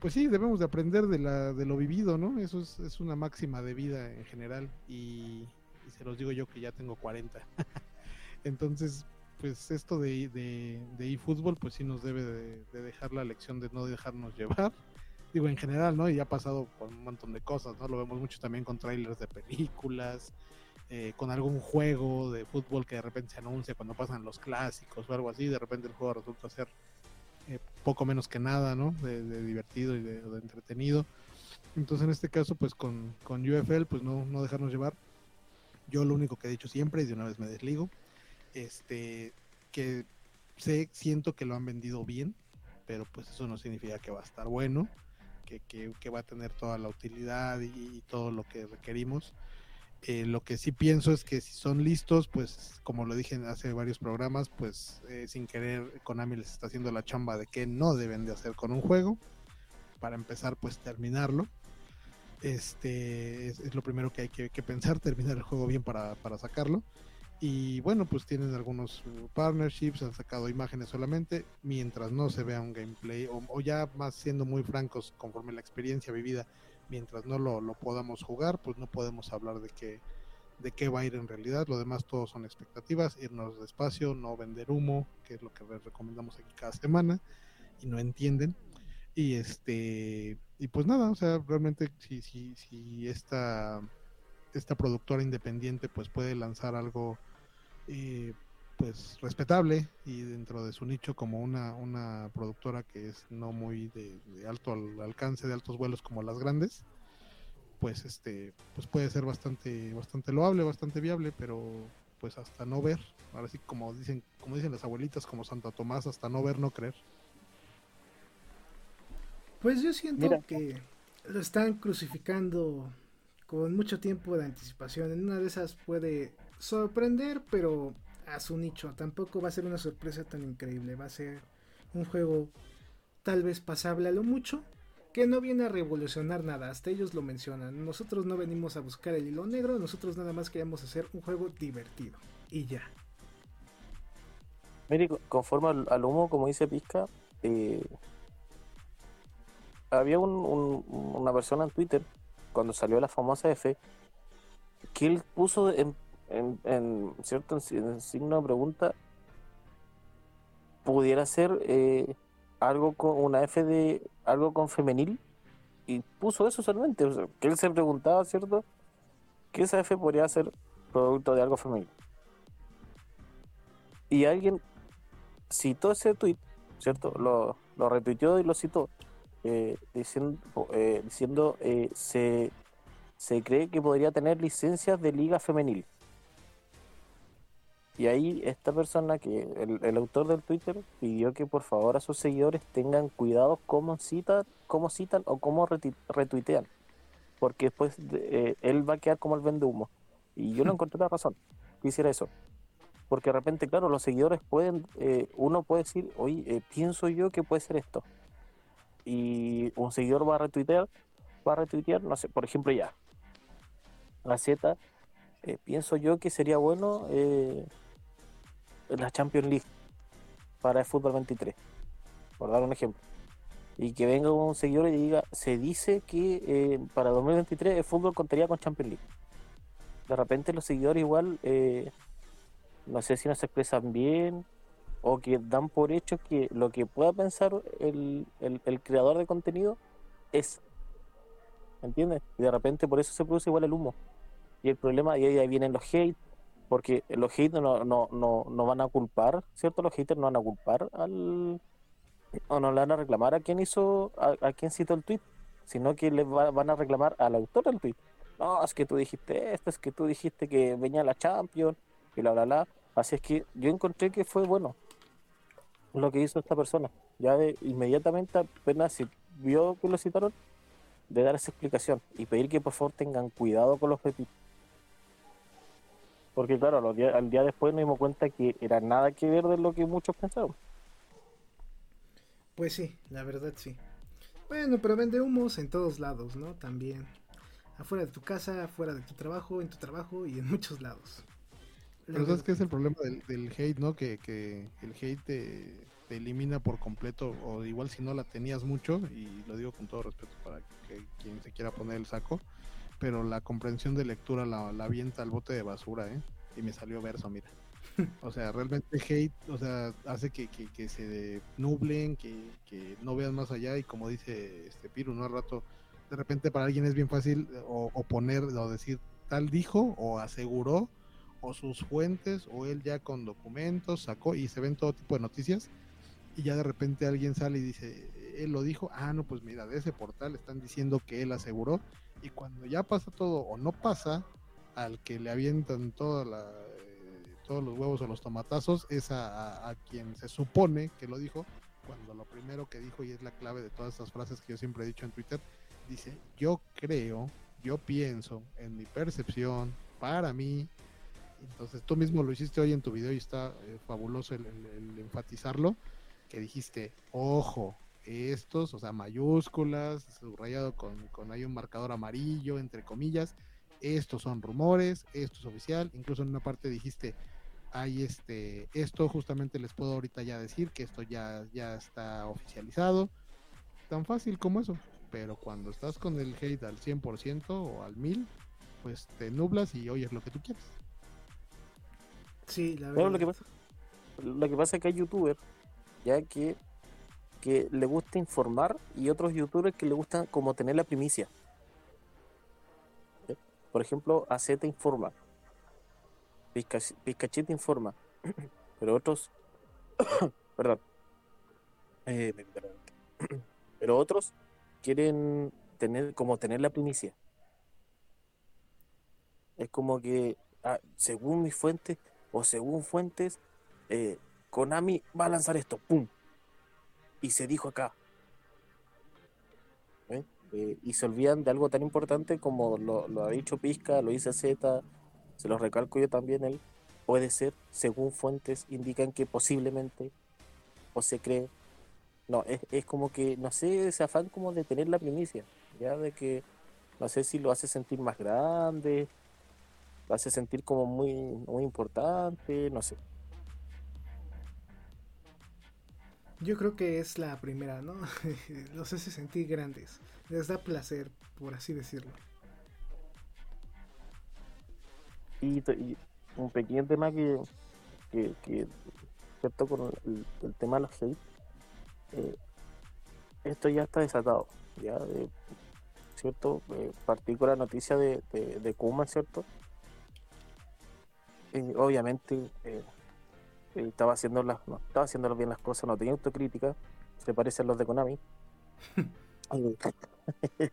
C: pues sí, debemos de aprender de, la, de lo vivido, ¿no? Eso es, es una máxima de vida en general. Y, y, se los digo yo que ya tengo 40. Entonces, pues esto de, de, eFootball, pues sí nos debe de, dejar la lección de no dejarnos llevar. Digo, en general, ¿no? Y ha pasado con un montón de cosas, ¿no? Lo vemos mucho también con trailers de películas, eh, con algún juego de fútbol que de repente se anuncia cuando pasan los clásicos o algo así, de repente el juego resulta ser eh, poco menos que nada, ¿no? De, divertido y de, entretenido. Entonces, en este caso, pues con, con UFL, pues no, no dejarnos llevar. Yo lo único que he dicho siempre, y de una vez me desligo, este, que sé, siento que lo han vendido bien, pero pues eso no significa que va a estar bueno, que, que, va a tener toda la utilidad y, todo lo que requerimos. Eh, lo que sí pienso es que si son listos, pues como lo dije hace varios programas, pues eh, sin querer Konami les está haciendo la chamba de que no deben de hacer con un juego. Para empezar, pues terminarlo. Este es, lo primero que hay que, que, pensar, terminar el juego bien para, para sacarlo. Y bueno, pues tienen algunos uh, partnerships, han sacado imágenes solamente, mientras no se vea un gameplay, o, ya más siendo muy francos, conforme la experiencia vivida, mientras no lo, podamos jugar, pues no podemos hablar de qué, de qué va a ir en realidad. Lo demás todo son expectativas, irnos despacio, no vender humo, que es lo que recomendamos aquí cada semana, y no entienden. Y este, y pues nada, o sea, realmente si, si, si esta esta productora independiente pues puede lanzar algo eh, pues respetable y dentro de su nicho como una, una productora que es no muy de, alto alcance, de altos vuelos como las grandes, pues este pues puede ser bastante bastante loable, bastante viable, pero pues hasta no ver, ahora sí como dicen como dicen las abuelitas como Santa Tomás, hasta no ver no creer.
B: Pues yo siento que lo están crucificando con mucho tiempo de anticipación. En una de esas puede sorprender, pero a su nicho. Tampoco va a ser una sorpresa tan increíble. Va a ser un juego tal vez pasable a lo mucho, que no viene a revolucionar nada. Hasta ellos lo mencionan. Nosotros no venimos a buscar el hilo negro, nosotros nada más queremos hacer un juego divertido. Y ya.
D: Mire, co- conforme al, humo, como dice Pizca, eh, había un- una persona en Twitter, cuando salió la famosa F, que él puso en, en- en cierto en si- en signo de pregunta, pudiera ser eh, algo con una F de algo con femenil, y puso eso solamente, que él se preguntaba, ¿cierto? Que esa F podría ser producto de algo femenil. Y alguien citó ese tweet, ¿cierto? Lo, lo retuiteó y lo citó, eh, diciendo, eh, diciendo eh, se, se cree que podría tener licencias de liga femenil. Y ahí esta persona, que el, el autor del Twitter, pidió que por favor a sus seguidores tengan cuidado cómo citan, cómo citan o cómo retuitean. Porque después de- él va a quedar como el vende humo. Y yo no encontré la razón que hiciera eso. Porque de repente, claro, los seguidores pueden, eh, uno puede decir, oye, eh, pienso yo que puede ser esto. Y un seguidor va a retuitear, va a retuitear, no sé, por ejemplo ya, la Z, eh, pienso yo que sería bueno eh, la Champions League para el fútbol 23, por dar un ejemplo. Y que venga un seguidor y diga, se dice que eh, para 2023 el fútbol contaría con Champions League. De repente los seguidores igual... eh, no sé si no se expresan bien o que dan por hecho que lo que pueda pensar el, el- creador de contenido es. ¿Entiendes? Y de repente por eso se produce igual el humo. Y el problema, y ahí vienen los hate, porque los haters no, no, no, no van a culpar, ¿cierto? Los haters no van a culpar al. o no le van a reclamar a quien hizo, a, a quien citó el tweet, sino que le va- van a reclamar al autor del tweet. No, es que tú dijiste esto, es que tú dijiste que venía la Champions y bla, bla, bla. Así es que yo encontré que fue bueno lo que hizo esta persona. Ya de inmediatamente, apenas se vio que lo citaron, de dar esa explicación y pedir que por favor tengan cuidado con los retuits. Porque claro, los días- al día después nos dimos cuenta que era nada que ver de lo que muchos pensaron.
B: Pues sí, la verdad sí. Bueno, pero vende humos en todos lados, ¿no? También. Afuera de tu casa, afuera de tu trabajo, en tu trabajo y en muchos lados.
C: Pero ¿sabes qué es el problema del, del hate, no? Que, que el hate te, te elimina por completo, o igual si no la tenías mucho, y lo digo con todo respeto para que quien se quiera poner el saco, pero la comprensión de lectura la, la avienta al bote de basura, ¿eh? Y me salió verso, mira. O sea, realmente hate, o sea, hace que, que, que se nublen, que, que no vean más allá, y como dice este Piru, ¿no? Al rato, de repente para alguien es bien fácil o, o poner o decir tal dijo o aseguró o sus fuentes o él ya con documentos sacó y se ven todo tipo de noticias y ya de repente alguien sale y dice él lo dijo ah no pues mira de ese portal están diciendo que él aseguró y cuando ya pasa todo o no pasa al que le avientan toda eh, todos los huevos o los tomatazos es a- a quien se supone que lo dijo cuando lo primero que dijo y es la clave de todas estas frases que yo siempre he dicho en Twitter dice yo creo yo pienso en mi percepción para mí entonces tú mismo lo hiciste hoy en tu video y está eh, fabuloso el, enfatizarlo, que dijiste, ojo, estos, o sea, mayúsculas, subrayado con, con ahí un marcador amarillo, entre comillas, estos son rumores, esto es oficial, incluso en una parte dijiste, hay este, esto justamente les puedo ahorita ya decir que esto ya, ya está oficializado, tan fácil como eso, pero cuando estás con el hate al 100% o al 1000, pues te nublas y oyes lo que tú quieres.
B: Sí, la verdad.
D: Bueno, lo que pasa, lo que pasa es que hay youtubers ya que, que le gusta informar y otros youtubers que le gustan como tener la primicia. Por ejemplo, AZ informa, Pizca- Pizcachete informa, pero otros, perdón, Eh, pero otros quieren tener como tener la primicia. Es como que, ah, según mis fuentes, o según fuentes, eh, Konami va a lanzar esto, ¡pum! Y se dijo acá. ¿Eh? Eh, y se olvidan de algo tan importante como lo, ha dicho Pizca, lo dice Z, se lo recalco yo también él. Puede ser, según fuentes indican que posiblemente, o se cree. No, es, es como que, no sé, ese afán como de tener la primicia, ya de que, no sé si lo hace sentir más grande, hace sentir como muy, muy importante, no sé.
B: Yo creo que es la primera, ¿no? Los hace sentir grandes. Les da placer, por así decirlo.
D: Y, un pequeño tema que, que, ¿cierto? Con el, tema de los hate, eh, esto ya está desatado, ya, de, ¿cierto? Eh, partí con la noticia de, de, de Kuma, ¿cierto? Eh, obviamente eh, estaba haciendo las, no estaba haciendo bien las cosas, no tenía autocrítica, se parecen los de Konami.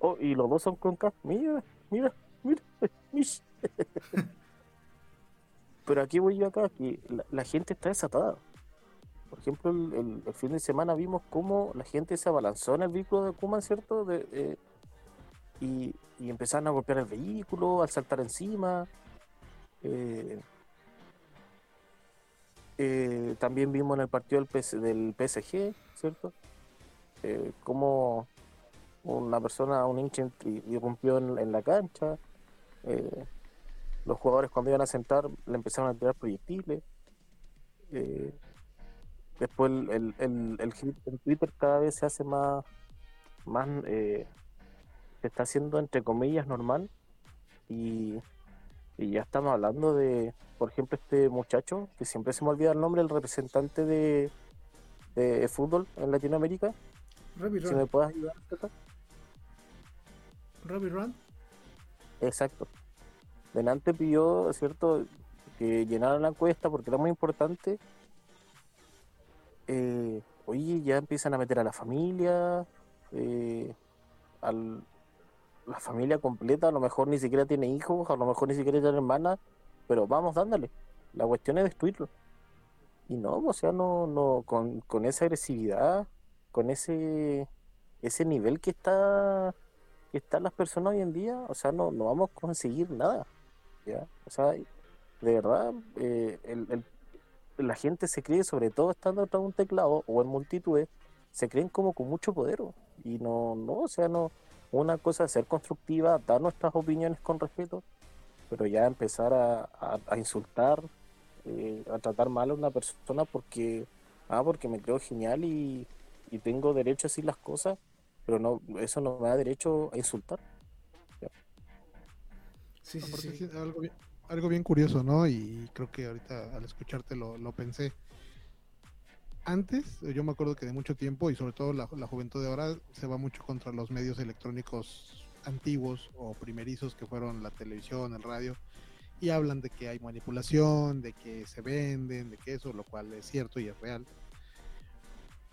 D: oh, y los dos son con K, mira, mira, mira, Pero aquí voy yo acá, que la, gente está desatada. Por ejemplo, el, fin de semana vimos cómo la gente se abalanzó en el vehículo de Kuman, ¿cierto? De, eh, y, y, empezaron a golpear el vehículo, al saltar encima. Eh, eh, también vimos en el partido del, PSG, ¿cierto? Eh, como una persona, un hincha, irrumpió en, la cancha. Los jugadores cuando iban a sentar le empezaron a tirar proyectiles. después el, el, el, Twitter cada vez se hace más, más se está haciendo entre comillas normal y, y ya estamos hablando de, por ejemplo, este muchacho, que siempre se me olvida el nombre, el representante de, de fútbol en Latinoamérica.
B: Robbie
D: si me puedes ayudar.
B: Robbie Ron.
D: Exacto. Delante pidió, ¿cierto?, que llenaran la encuesta porque era muy importante. Eh, oye, ya empiezan a meter a la familia, eh, al, la familia completa, a lo mejor ni siquiera tiene hijos, a lo mejor ni siquiera tiene hermanas, pero vamos dándole. La cuestión es destruirlo. Y no, o sea, no, no, con, con esa agresividad, con ese, ese nivel que está, que están las personas hoy en día, o sea, no, no vamos a conseguir nada. ¿ya? O sea, de verdad, eh, el, la gente se cree, sobre todo estando atrás de un teclado o en multitudes, se creen como con mucho poder. Y no, no, o sea, no, una cosa es ser constructiva, dar nuestras opiniones con respeto, pero ya empezar a, insultar, eh, a tratar mal a una persona porque, ah, porque me creo genial y, tengo derecho a decir las cosas, pero no, eso no me da derecho a insultar.
C: Sí, sí, Algo, bien, curioso, ¿no? Y creo que ahorita al escucharte lo, lo pensé antes, yo me acuerdo que de mucho tiempo, y sobre todo la, juventud de ahora, se va mucho contra los medios electrónicos antiguos o primerizos que fueron la televisión, el radio, y hablan de que hay manipulación, de que se venden, de que eso, lo cual es cierto y es real.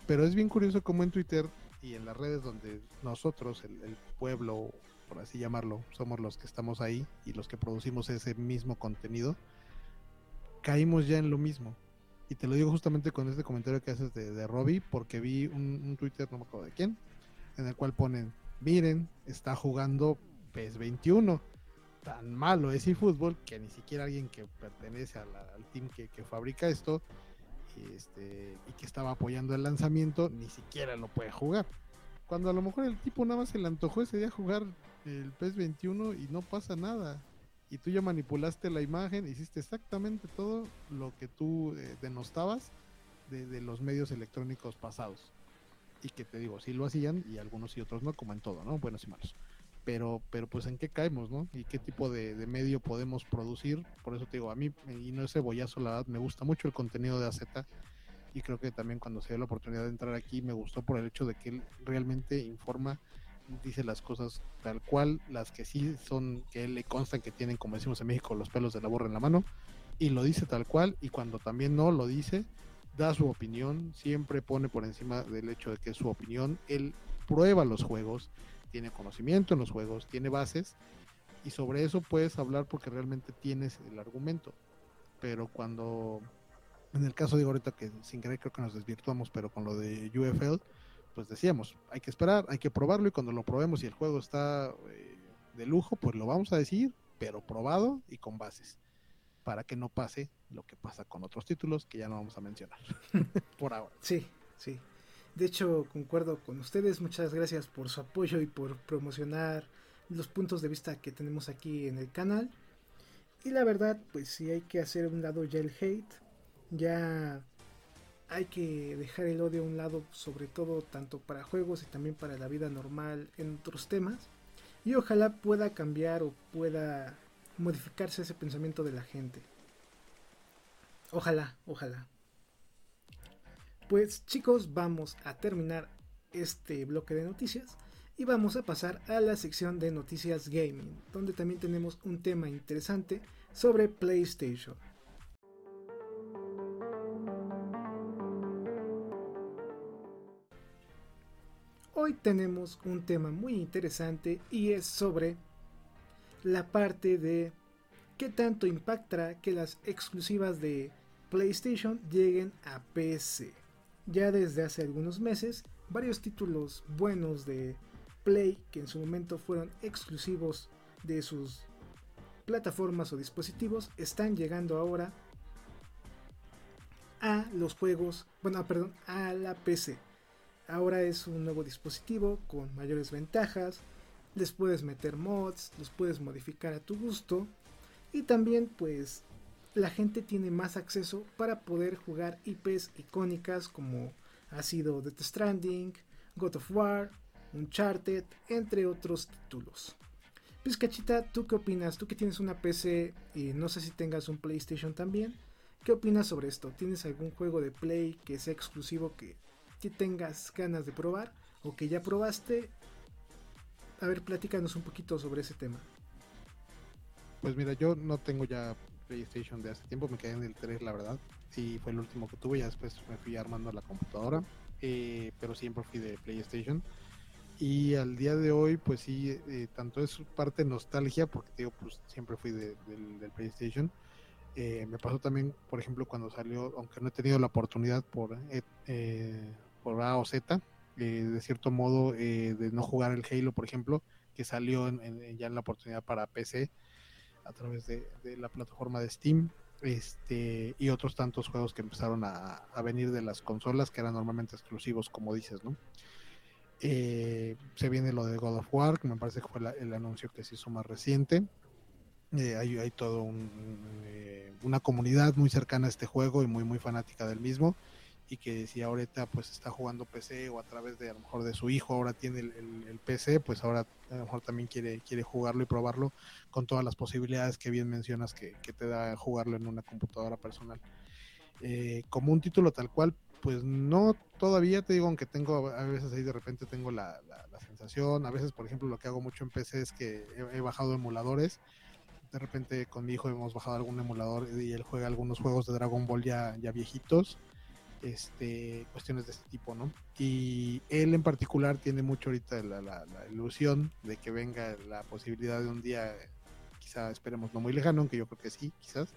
C: Pero es bien curioso cómo en Twitter y en las redes donde nosotros, el, el pueblo, por así llamarlo, somos los que estamos ahí y los que producimos ese mismo contenido, caímos ya en lo mismo y te lo digo justamente con este comentario que haces de, de Robbie, porque vi un, Twitter, no me acuerdo de quién, en el cual ponen, miren, está jugando PES 21. Tan malo es fútbol que ni siquiera alguien que pertenece al team que, fabrica esto y, este, y que estaba apoyando el lanzamiento, ni siquiera lo puede jugar. Cuando a lo mejor el tipo nada más se le antojó ese día jugar el PES 21 y no pasa nada y tú ya manipulaste la imagen, hiciste exactamente todo lo que tú eh, denostabas de, los medios electrónicos pasados. Y que te digo, sí lo hacían y algunos y otros no, como en todo, ¿no? Buenos y malos. Pero, pero pues en qué caemos, ¿no? Y qué tipo de, medio podemos producir. Por eso te digo, a mí, y no es cebollazo, la verdad, me gusta mucho el contenido de AZ. Y creo que también cuando se dio la oportunidad de entrar aquí, me gustó por el hecho de que él realmente informa dice las cosas tal cual, las que sí son, que le constan que tienen, como decimos en México, los pelos de la borra en la mano, y lo dice tal cual, y cuando también no lo dice, da su opinión, siempre pone por encima del hecho de que es su opinión, él prueba los juegos, tiene conocimiento en los juegos, tiene bases, y sobre eso puedes hablar porque realmente tienes el argumento. Pero cuando, en el caso de ahorita que sin querer creo que nos desvirtuamos, pero con lo de UFL, pues decíamos, hay que esperar, hay que probarlo y cuando lo probemos y el juego está eh, de lujo, pues lo vamos a decir, pero probado y con bases, para que no pase lo que pasa con otros títulos que ya no vamos a mencionar por ahora.
B: Sí, sí. De hecho, concuerdo con ustedes, muchas gracias por su apoyo y por promocionar los puntos de vista que tenemos aquí en el canal. Y la verdad, pues sí hay que hacer un lado ya el hate. Ya hay que dejar el odio a un lado, sobre todo tanto para juegos y también para la vida normal en otros temas. Y ojalá pueda cambiar o pueda modificarse ese pensamiento de la gente. Ojalá, ojalá. Pues chicos, vamos a terminar este bloque de noticias y vamos a pasar a la sección de noticias gaming, donde también tenemos un tema interesante sobre PlayStation. Tenemos un tema muy interesante y es sobre la parte de qué tanto impactará que las exclusivas de PlayStation lleguen a PC. Ya desde hace algunos meses, varios títulos buenos de Play que en su momento fueron exclusivos de sus plataformas o dispositivos están llegando ahora a los juegos, bueno, perdón, a la PC. Ahora es un nuevo dispositivo con mayores ventajas, les puedes meter mods, los puedes modificar a tu gusto y también pues la gente tiene más acceso para poder jugar IPs icónicas como ha sido Death Stranding, God of War, Uncharted, entre otros títulos. Pizcachita, ¿tú qué opinas? Tú que tienes una PC y no sé si tengas un PlayStation también, ¿qué opinas sobre esto? ¿Tienes algún juego de Play que sea exclusivo que que tengas ganas de probar o que ya probaste. A ver, platícanos un poquito sobre ese tema.
C: Pues mira, yo no tengo ya PlayStation de hace tiempo, me quedé en el 3 la verdad, y fue el último que tuve, ya después me fui armando la computadora, eh, pero siempre fui de PlayStation. Y al día de hoy, pues sí, eh, tanto es parte nostalgia, porque digo, pues siempre fui del, del PlayStation, eh, me pasó también, por ejemplo, cuando salió, aunque no he tenido la oportunidad por eh, por A o Z, eh, de cierto modo, eh, de no jugar el Halo, por ejemplo, que salió ya en la oportunidad para PC a través de, la plataforma de Steam. Este, y otros tantos juegos que empezaron a, venir de las consolas que eran normalmente exclusivos, como dices, ¿no? Eh, se viene lo de God of War, que me parece que fue el anuncio que se hizo más reciente. hay, hay todo una comunidad muy cercana a este juego y muy muy fanática del mismo y que si ahorita pues está jugando PC o a través de a lo mejor de su hijo ahora tiene el, PC, pues ahora a lo mejor también quiere, quiere jugarlo y probarlo con todas las posibilidades que bien mencionas que, te da jugarlo en una computadora personal. Eh, como un título tal cual, pues no todavía te digo, aunque tengo a veces ahí de repente tengo la, sensación, a veces por ejemplo lo que hago mucho en PC es que he, he bajado emuladores de repente con mi hijo hemos bajado algún emulador y él juega algunos juegos de Dragon Ball ya, ya viejitos este, cuestiones de este tipo, ¿no? Y él en particular tiene mucho ahorita la, ilusión de que venga la posibilidad de un día, quizá esperemos no muy lejano, aunque yo creo que sí, quizás,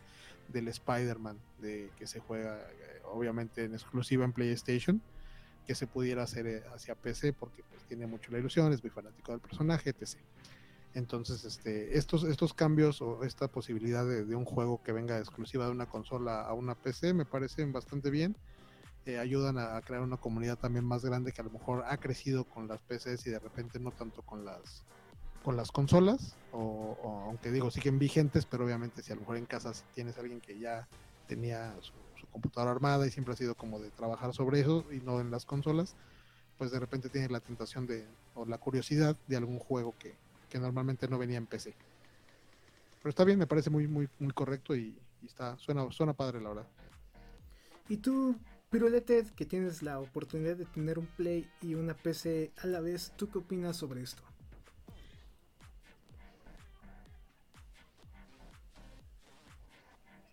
C: del Spider-Man, de que se juega eh, obviamente en exclusiva en PlayStation, que se pudiera hacer eh, hacia PC, porque pues tiene mucho la ilusión, es muy fanático del personaje, etc. Entonces, este, estos, estos cambios o esta posibilidad de, de, un juego que venga exclusiva de una consola a una PC me parecen bastante bien ayudan a, crear una comunidad también más grande que a lo mejor ha crecido con las PCs y de repente no tanto con las con las consolas o, aunque digo siguen vigentes pero obviamente si a lo mejor en casa tienes alguien que ya tenía su, computadora armada y siempre ha sido como de trabajar sobre eso y no en las consolas pues de repente tienes la tentación de o la curiosidad de algún juego que, que normalmente no venía en PC pero está bien me parece muy muy muy correcto y está suena suena padre la verdad.
B: ¿Y tú pero Ted, que tienes la oportunidad de tener un Play y una PC a la vez, ¿tú qué opinas sobre esto?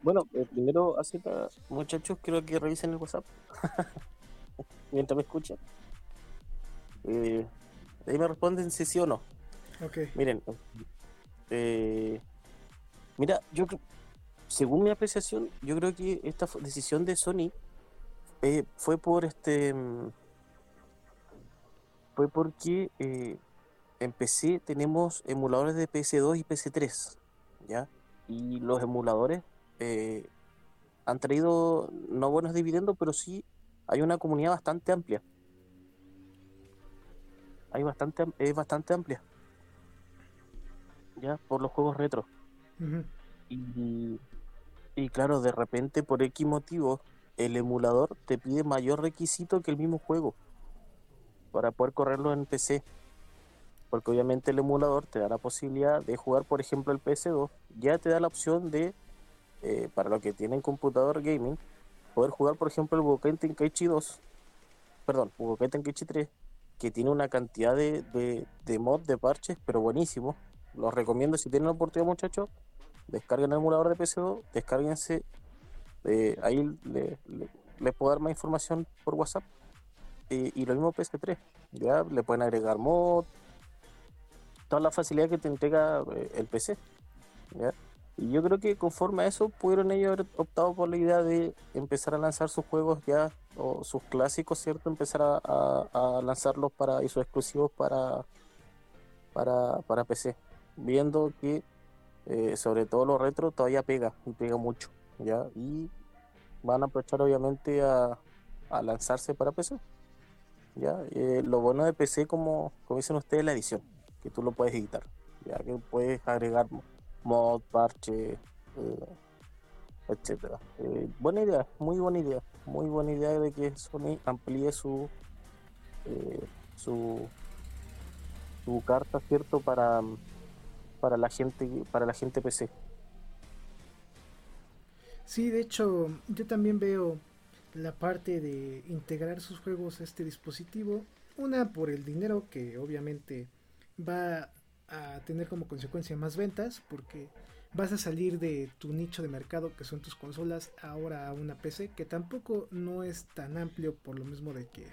D: Bueno, eh, primero, así muchachos, quiero que revisen el WhatsApp mientras me escuchan. Eh, ahí me responden si sí o no.
B: Okay.
D: Miren, eh, mira, yo según mi apreciación, yo creo que esta decisión de Sony eh, fue por este. Mm, fue porque eh, en PC tenemos emuladores de PS2 y PS3, ¿ya? Y los emuladores eh, han traído no buenos dividendos, pero sí hay una comunidad bastante amplia. Hay bastante, es bastante amplia. ¿Ya? Por los juegos retro. y, y claro, de repente por X motivo el emulador te pide mayor requisito que el mismo juego para poder correrlo en PC. Porque obviamente el emulador te da la posibilidad de jugar, por ejemplo, el PS2. Ya te da la opción de, eh, para los que tienen computador gaming, poder jugar, por ejemplo, el Budokai Tenkaichi 2. Perdón, Budokai Tenkaichi 3, que tiene una cantidad de, de, mods, de parches, pero buenísimo. Los recomiendo si tienen la oportunidad, muchachos. Descarguen el emulador de PS2, descárguense. Eh, ahí les puedo dar más información por WhatsApp y, lo mismo PS3, ya le pueden agregar mod, toda la facilidad que te entrega eh, el PC. Y yo creo que conforme a eso pudieron ellos haber optado por la idea de empezar a lanzar sus juegos ya, o sus clásicos, ¿cierto? Empezar a, lanzarlos para, y sus exclusivos para, para, para PC. Viendo que eh, sobre todo los retro todavía pega, pega mucho, ¿ya? Y van a aprovechar obviamente a, a lanzarse para PC. ¿ya? Eh, lo bueno de PC, como, como dicen ustedes, es la edición, que tú lo puedes editar, ya que puedes agregar mod, parche, eh, etcétera. Eh, buena idea, muy buena idea, muy buena idea de que Sony amplíe su su su carta, cierto, para para la gente para la gente PC.
B: Sí, de hecho, yo también veo la parte de integrar sus juegos a este dispositivo. Una por el dinero que obviamente va a tener como consecuencia más ventas porque vas a salir de tu nicho de mercado que son tus consolas ahora a una PC que tampoco no es tan amplio por lo mismo de que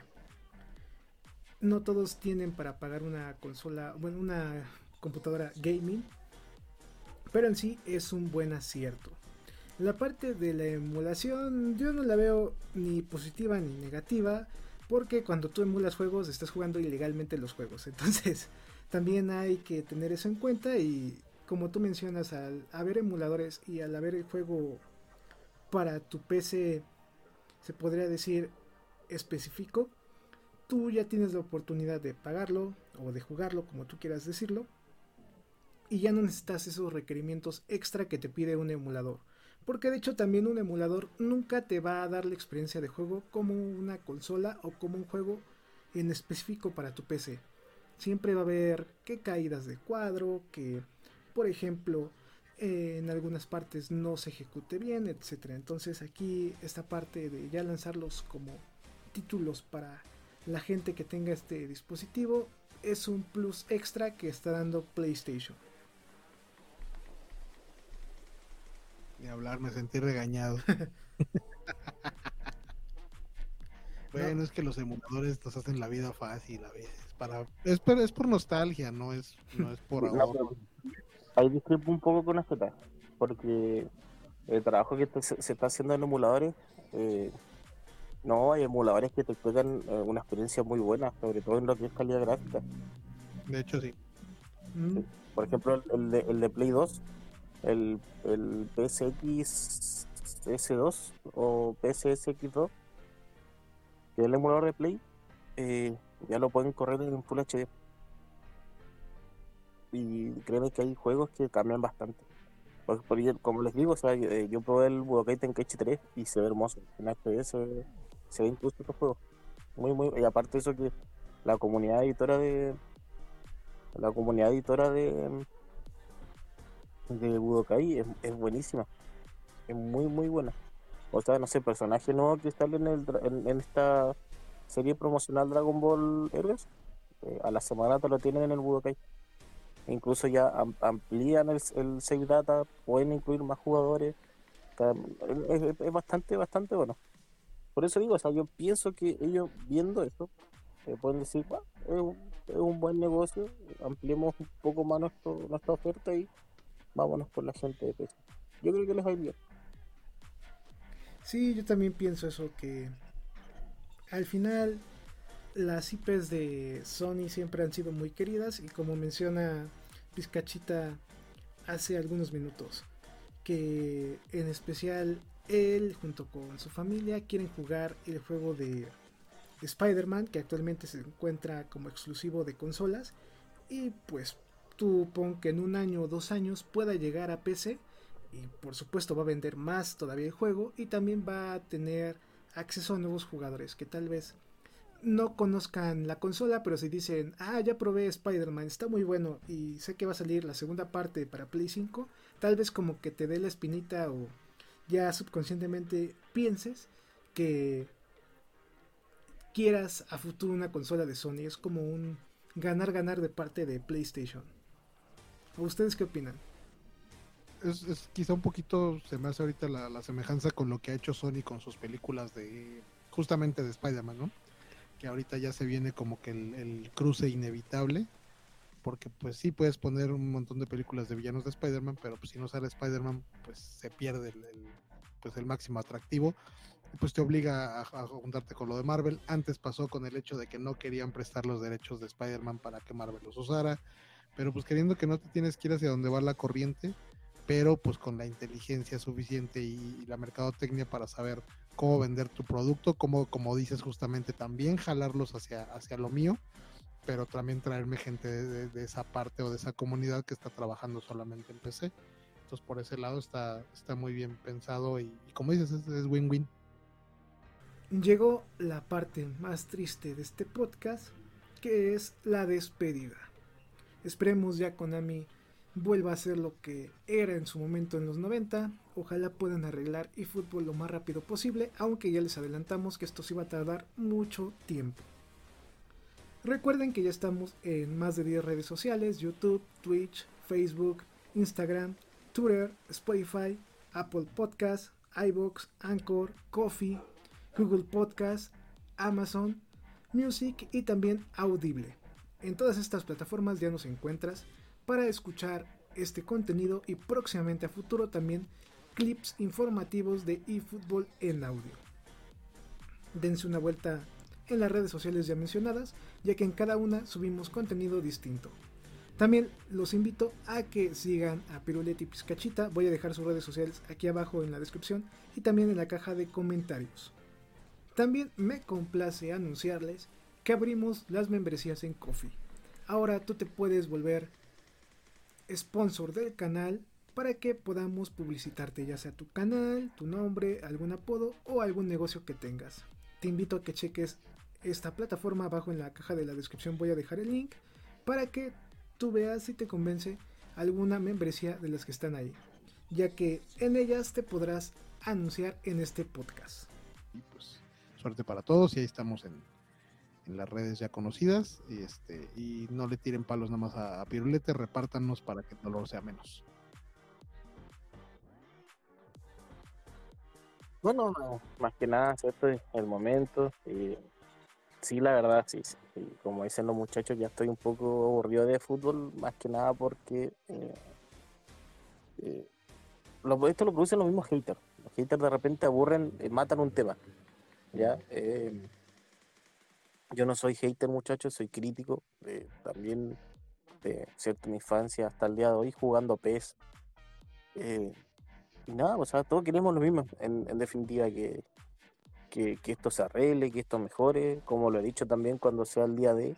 B: no todos tienen para pagar una consola, bueno, una computadora gaming, pero en sí es un buen acierto. La parte de la emulación yo no la veo ni positiva ni negativa, porque cuando tú emulas juegos estás jugando ilegalmente los juegos. Entonces también hay que tener eso en cuenta y como tú mencionas, al haber emuladores y al haber el juego para tu PC, se podría decir específico, tú ya tienes la oportunidad de pagarlo o de jugarlo, como tú quieras decirlo, y ya no necesitas esos requerimientos extra que te pide un emulador. Porque de hecho también un emulador nunca te va a dar la experiencia de juego como una consola o como un juego en específico para tu PC. Siempre va a haber que caídas de cuadro, que por ejemplo eh, en algunas partes no se ejecute bien, etc. Entonces aquí esta parte de ya lanzarlos como títulos para la gente que tenga este dispositivo es un plus extra que está dando PlayStation.
C: De hablar, me sentí regañado. bueno, es que los emuladores nos hacen la vida fácil a veces. Para, es, por, es por nostalgia, no es, no es por ahora.
D: ahí discrepo un poco con esto, porque el trabajo que se, está haciendo en emuladores, eh, no, hay emuladores que te juegan eh, una experiencia muy buena, sobre todo en lo que es calidad gráfica.
C: De hecho, sí.
D: Por ejemplo, el de, el de Play 2 el, el PSX S2 o PSSX2, que es el emulador de Play, eh, ya lo pueden correr en Full HD. Y créeme que hay juegos que cambian bastante. Porque, como les digo, o sea, eh, yo, probé el Budokai Tenkaichi 3 y se ve hermoso. En HD se, se ve incluso estos juegos. Muy, muy, y aparte eso que la comunidad editora de la comunidad editora de de Budokai es, es buenísima. Es muy, muy buena. O sea, no sé, personaje nuevo que está en, el, en, esta serie promocional Dragon Ball Heroes, eh, a la semana te lo tienen en el Budokai. Incluso ya amplían el, el, save data, pueden incluir más jugadores. Es, bastante, bastante bueno. Por eso digo, o sea, yo pienso que ellos viendo esto, eh, pueden decir, es, un, es, un, buen negocio, ampliemos un poco más nuestro, nuestra oferta y vámonos por la gente de PC. Yo creo que les va a bien.
B: Sí, yo también pienso eso, que al final las IPs de Sony siempre han sido muy queridas y como menciona Pizcachita hace algunos minutos, que en especial él junto con su familia quieren jugar el juego de Spider-Man que actualmente se encuentra como exclusivo de consolas y pues tú pon que en un año o dos años pueda llegar a PC y por supuesto va a vender más todavía el juego y también va a tener acceso a nuevos jugadores que tal vez no conozcan la consola, pero si dicen, ah, ya probé Spider-Man, está muy bueno y sé que va a salir la segunda parte para Play 5, tal vez como que te dé la espinita o ya subconscientemente pienses que quieras a futuro una consola de Sony. Es como un ganar-ganar de parte de PlayStation. Ustedes qué opinan?
C: Es, quizá un poquito, se me hace ahorita la, semejanza con lo que ha hecho Sony con sus películas de justamente de Spider-Man, ¿no? que ahorita ya se viene como que el, cruce inevitable, porque pues sí puedes poner un montón de películas de villanos de Spider-Man, pero pues si no sale Spider-Man, pues se pierde el, pues el máximo atractivo, y pues te obliga a, juntarte con lo de Marvel. Antes pasó con el hecho de que no querían prestar los derechos de Spider-Man para que Marvel los usara, pero pues queriendo que no te tienes que ir hacia donde va la corriente, pero pues con la inteligencia suficiente y la mercadotecnia para saber cómo vender tu producto, cómo, como dices justamente, también jalarlos hacia, hacia lo mío, pero también traerme gente de, esa parte o de esa comunidad que está trabajando solamente en PC. Entonces por ese lado está, está muy bien pensado y, como dices, es win-win.
B: Llegó la parte más triste de este podcast, que es la despedida. Esperemos ya Konami vuelva a ser lo que era en su momento en los 90. Ojalá puedan arreglar eFootball lo más rápido posible, aunque ya les adelantamos que esto sí va a tardar mucho tiempo. Recuerden que ya estamos en más de 10 redes sociales, YouTube, Twitch, Facebook, Instagram, Twitter, Spotify, Apple Podcasts, iBox, Anchor, Coffee, Google Podcasts, Amazon Music y también Audible. En todas estas plataformas ya nos encuentras para escuchar este contenido y próximamente a futuro también clips informativos de eFootball en audio. Dense una vuelta en las redes sociales ya mencionadas, ya que en cada una subimos contenido distinto. También los invito a que sigan a Piruletti Pizcachita, voy a dejar sus redes sociales aquí abajo en la descripción y también en la caja de comentarios. También me complace anunciarles que abrimos las membresías en Coffee. Ahora tú te puedes volver sponsor del canal para que podamos publicitarte ya sea tu canal, tu nombre, algún apodo o algún negocio que tengas. Te invito a que cheques esta plataforma abajo en la caja de la descripción voy a dejar el link para que tú veas si te convence alguna membresía de las que están ahí, ya que en ellas te podrás anunciar en este podcast.
C: Y pues suerte para todos y ahí estamos en, en las redes ya conocidas y este y no le tiren palos nada más a, Pirulete, repártanos para que el dolor sea menos.
D: Bueno, más que nada, ¿cierto? El momento. Y sí, la verdad, sí, Como dicen los muchachos, ya estoy un poco aburrido de fútbol, más que nada porque eh, eh esto lo producen los mismos haters. Los haters de repente aburren, eh, matan un tema. ¿ya? Eh, yo no soy hater, muchachos, soy crítico. también de cierto mi infancia hasta el día de hoy jugando PES. Eh, y nada, o sea, todos queremos lo mismo, en, definitiva, que, que, esto se arregle, que esto mejore, como lo he dicho también cuando sea el día de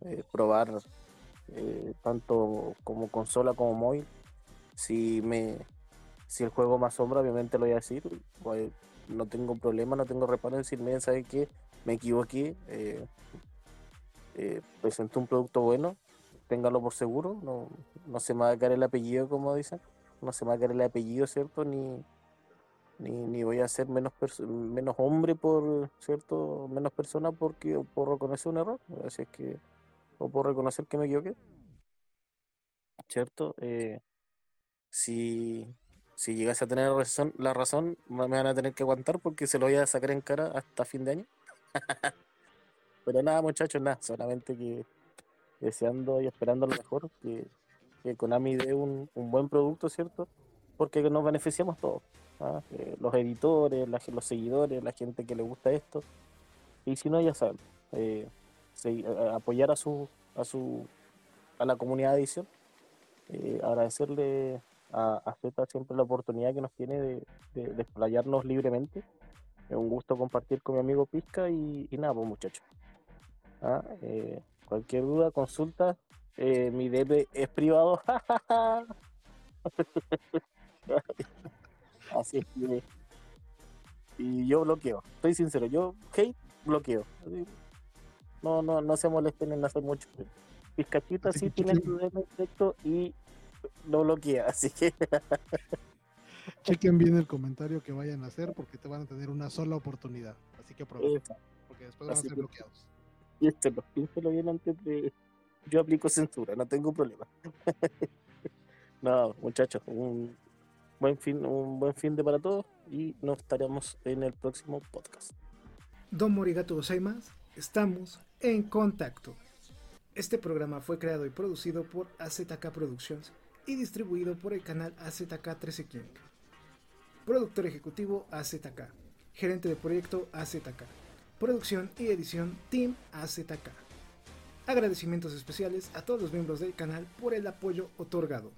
D: eh, probar eh, tanto como consola como móvil. Si me si el juego más sombra, obviamente lo voy a decir, no tengo problema, no tengo reparo en decirme, ¿sabes qué? Me equivoqué, eh, eh, un producto bueno, téngalo por seguro, no, no se me va a caer el apellido, como dicen, no se me va a caer el apellido, ¿cierto? Ni, ni, voy a ser menos menos hombre por, ¿cierto? Menos persona porque por reconocer un error, así es que, o por reconocer que me equivoqué, ¿cierto? Eh, si, si llegase a tener la razón, me van a tener que aguantar porque se lo voy a sacar en cara hasta fin de año. Pero nada, muchachos, nada, solamente que deseando y esperando lo mejor, que, que Konami dé un, buen producto, ¿cierto? Porque nos beneficiamos todos, ¿ah? eh, los editores, los seguidores, la gente que le gusta esto. Y si no, ya saben, eh, apoyar a su, a su a la comunidad de edición, eh, agradecerle a, a Z siempre la oportunidad que nos tiene de, de libremente es un gusto compartir con mi amigo Pizca y, nada, pues muchachos. Ah, eh, cualquier duda, consulta, eh, mi DP es privado. Así es que Y yo bloqueo. Estoy sincero, yo hate bloqueo. No, no, no se molesten en hacer mucho. Pizcachita sí tiene su defecto y lo bloquea, así que
C: Chequen bien el comentario que vayan a hacer porque te van a tener una sola oportunidad. Así que aprovechen, porque después van a
D: Así
C: ser
D: que-
C: bloqueados.
D: piénselo, piénselo bien antes de. Yo aplico censura, no tengo problema. no, muchachos, un buen fin, un buen fin de para todos y nos estaremos en el próximo podcast.
B: Don Morigato Gozaimasu, estamos en contacto. Este programa fue creado y producido por AZK Productions y distribuido por el canal AZK 13 King. Productor ejecutivo AZK. Gerente de proyecto AZK. Producción y edición Team AZK. Agradecimientos especiales a todos los miembros del canal por el apoyo otorgado.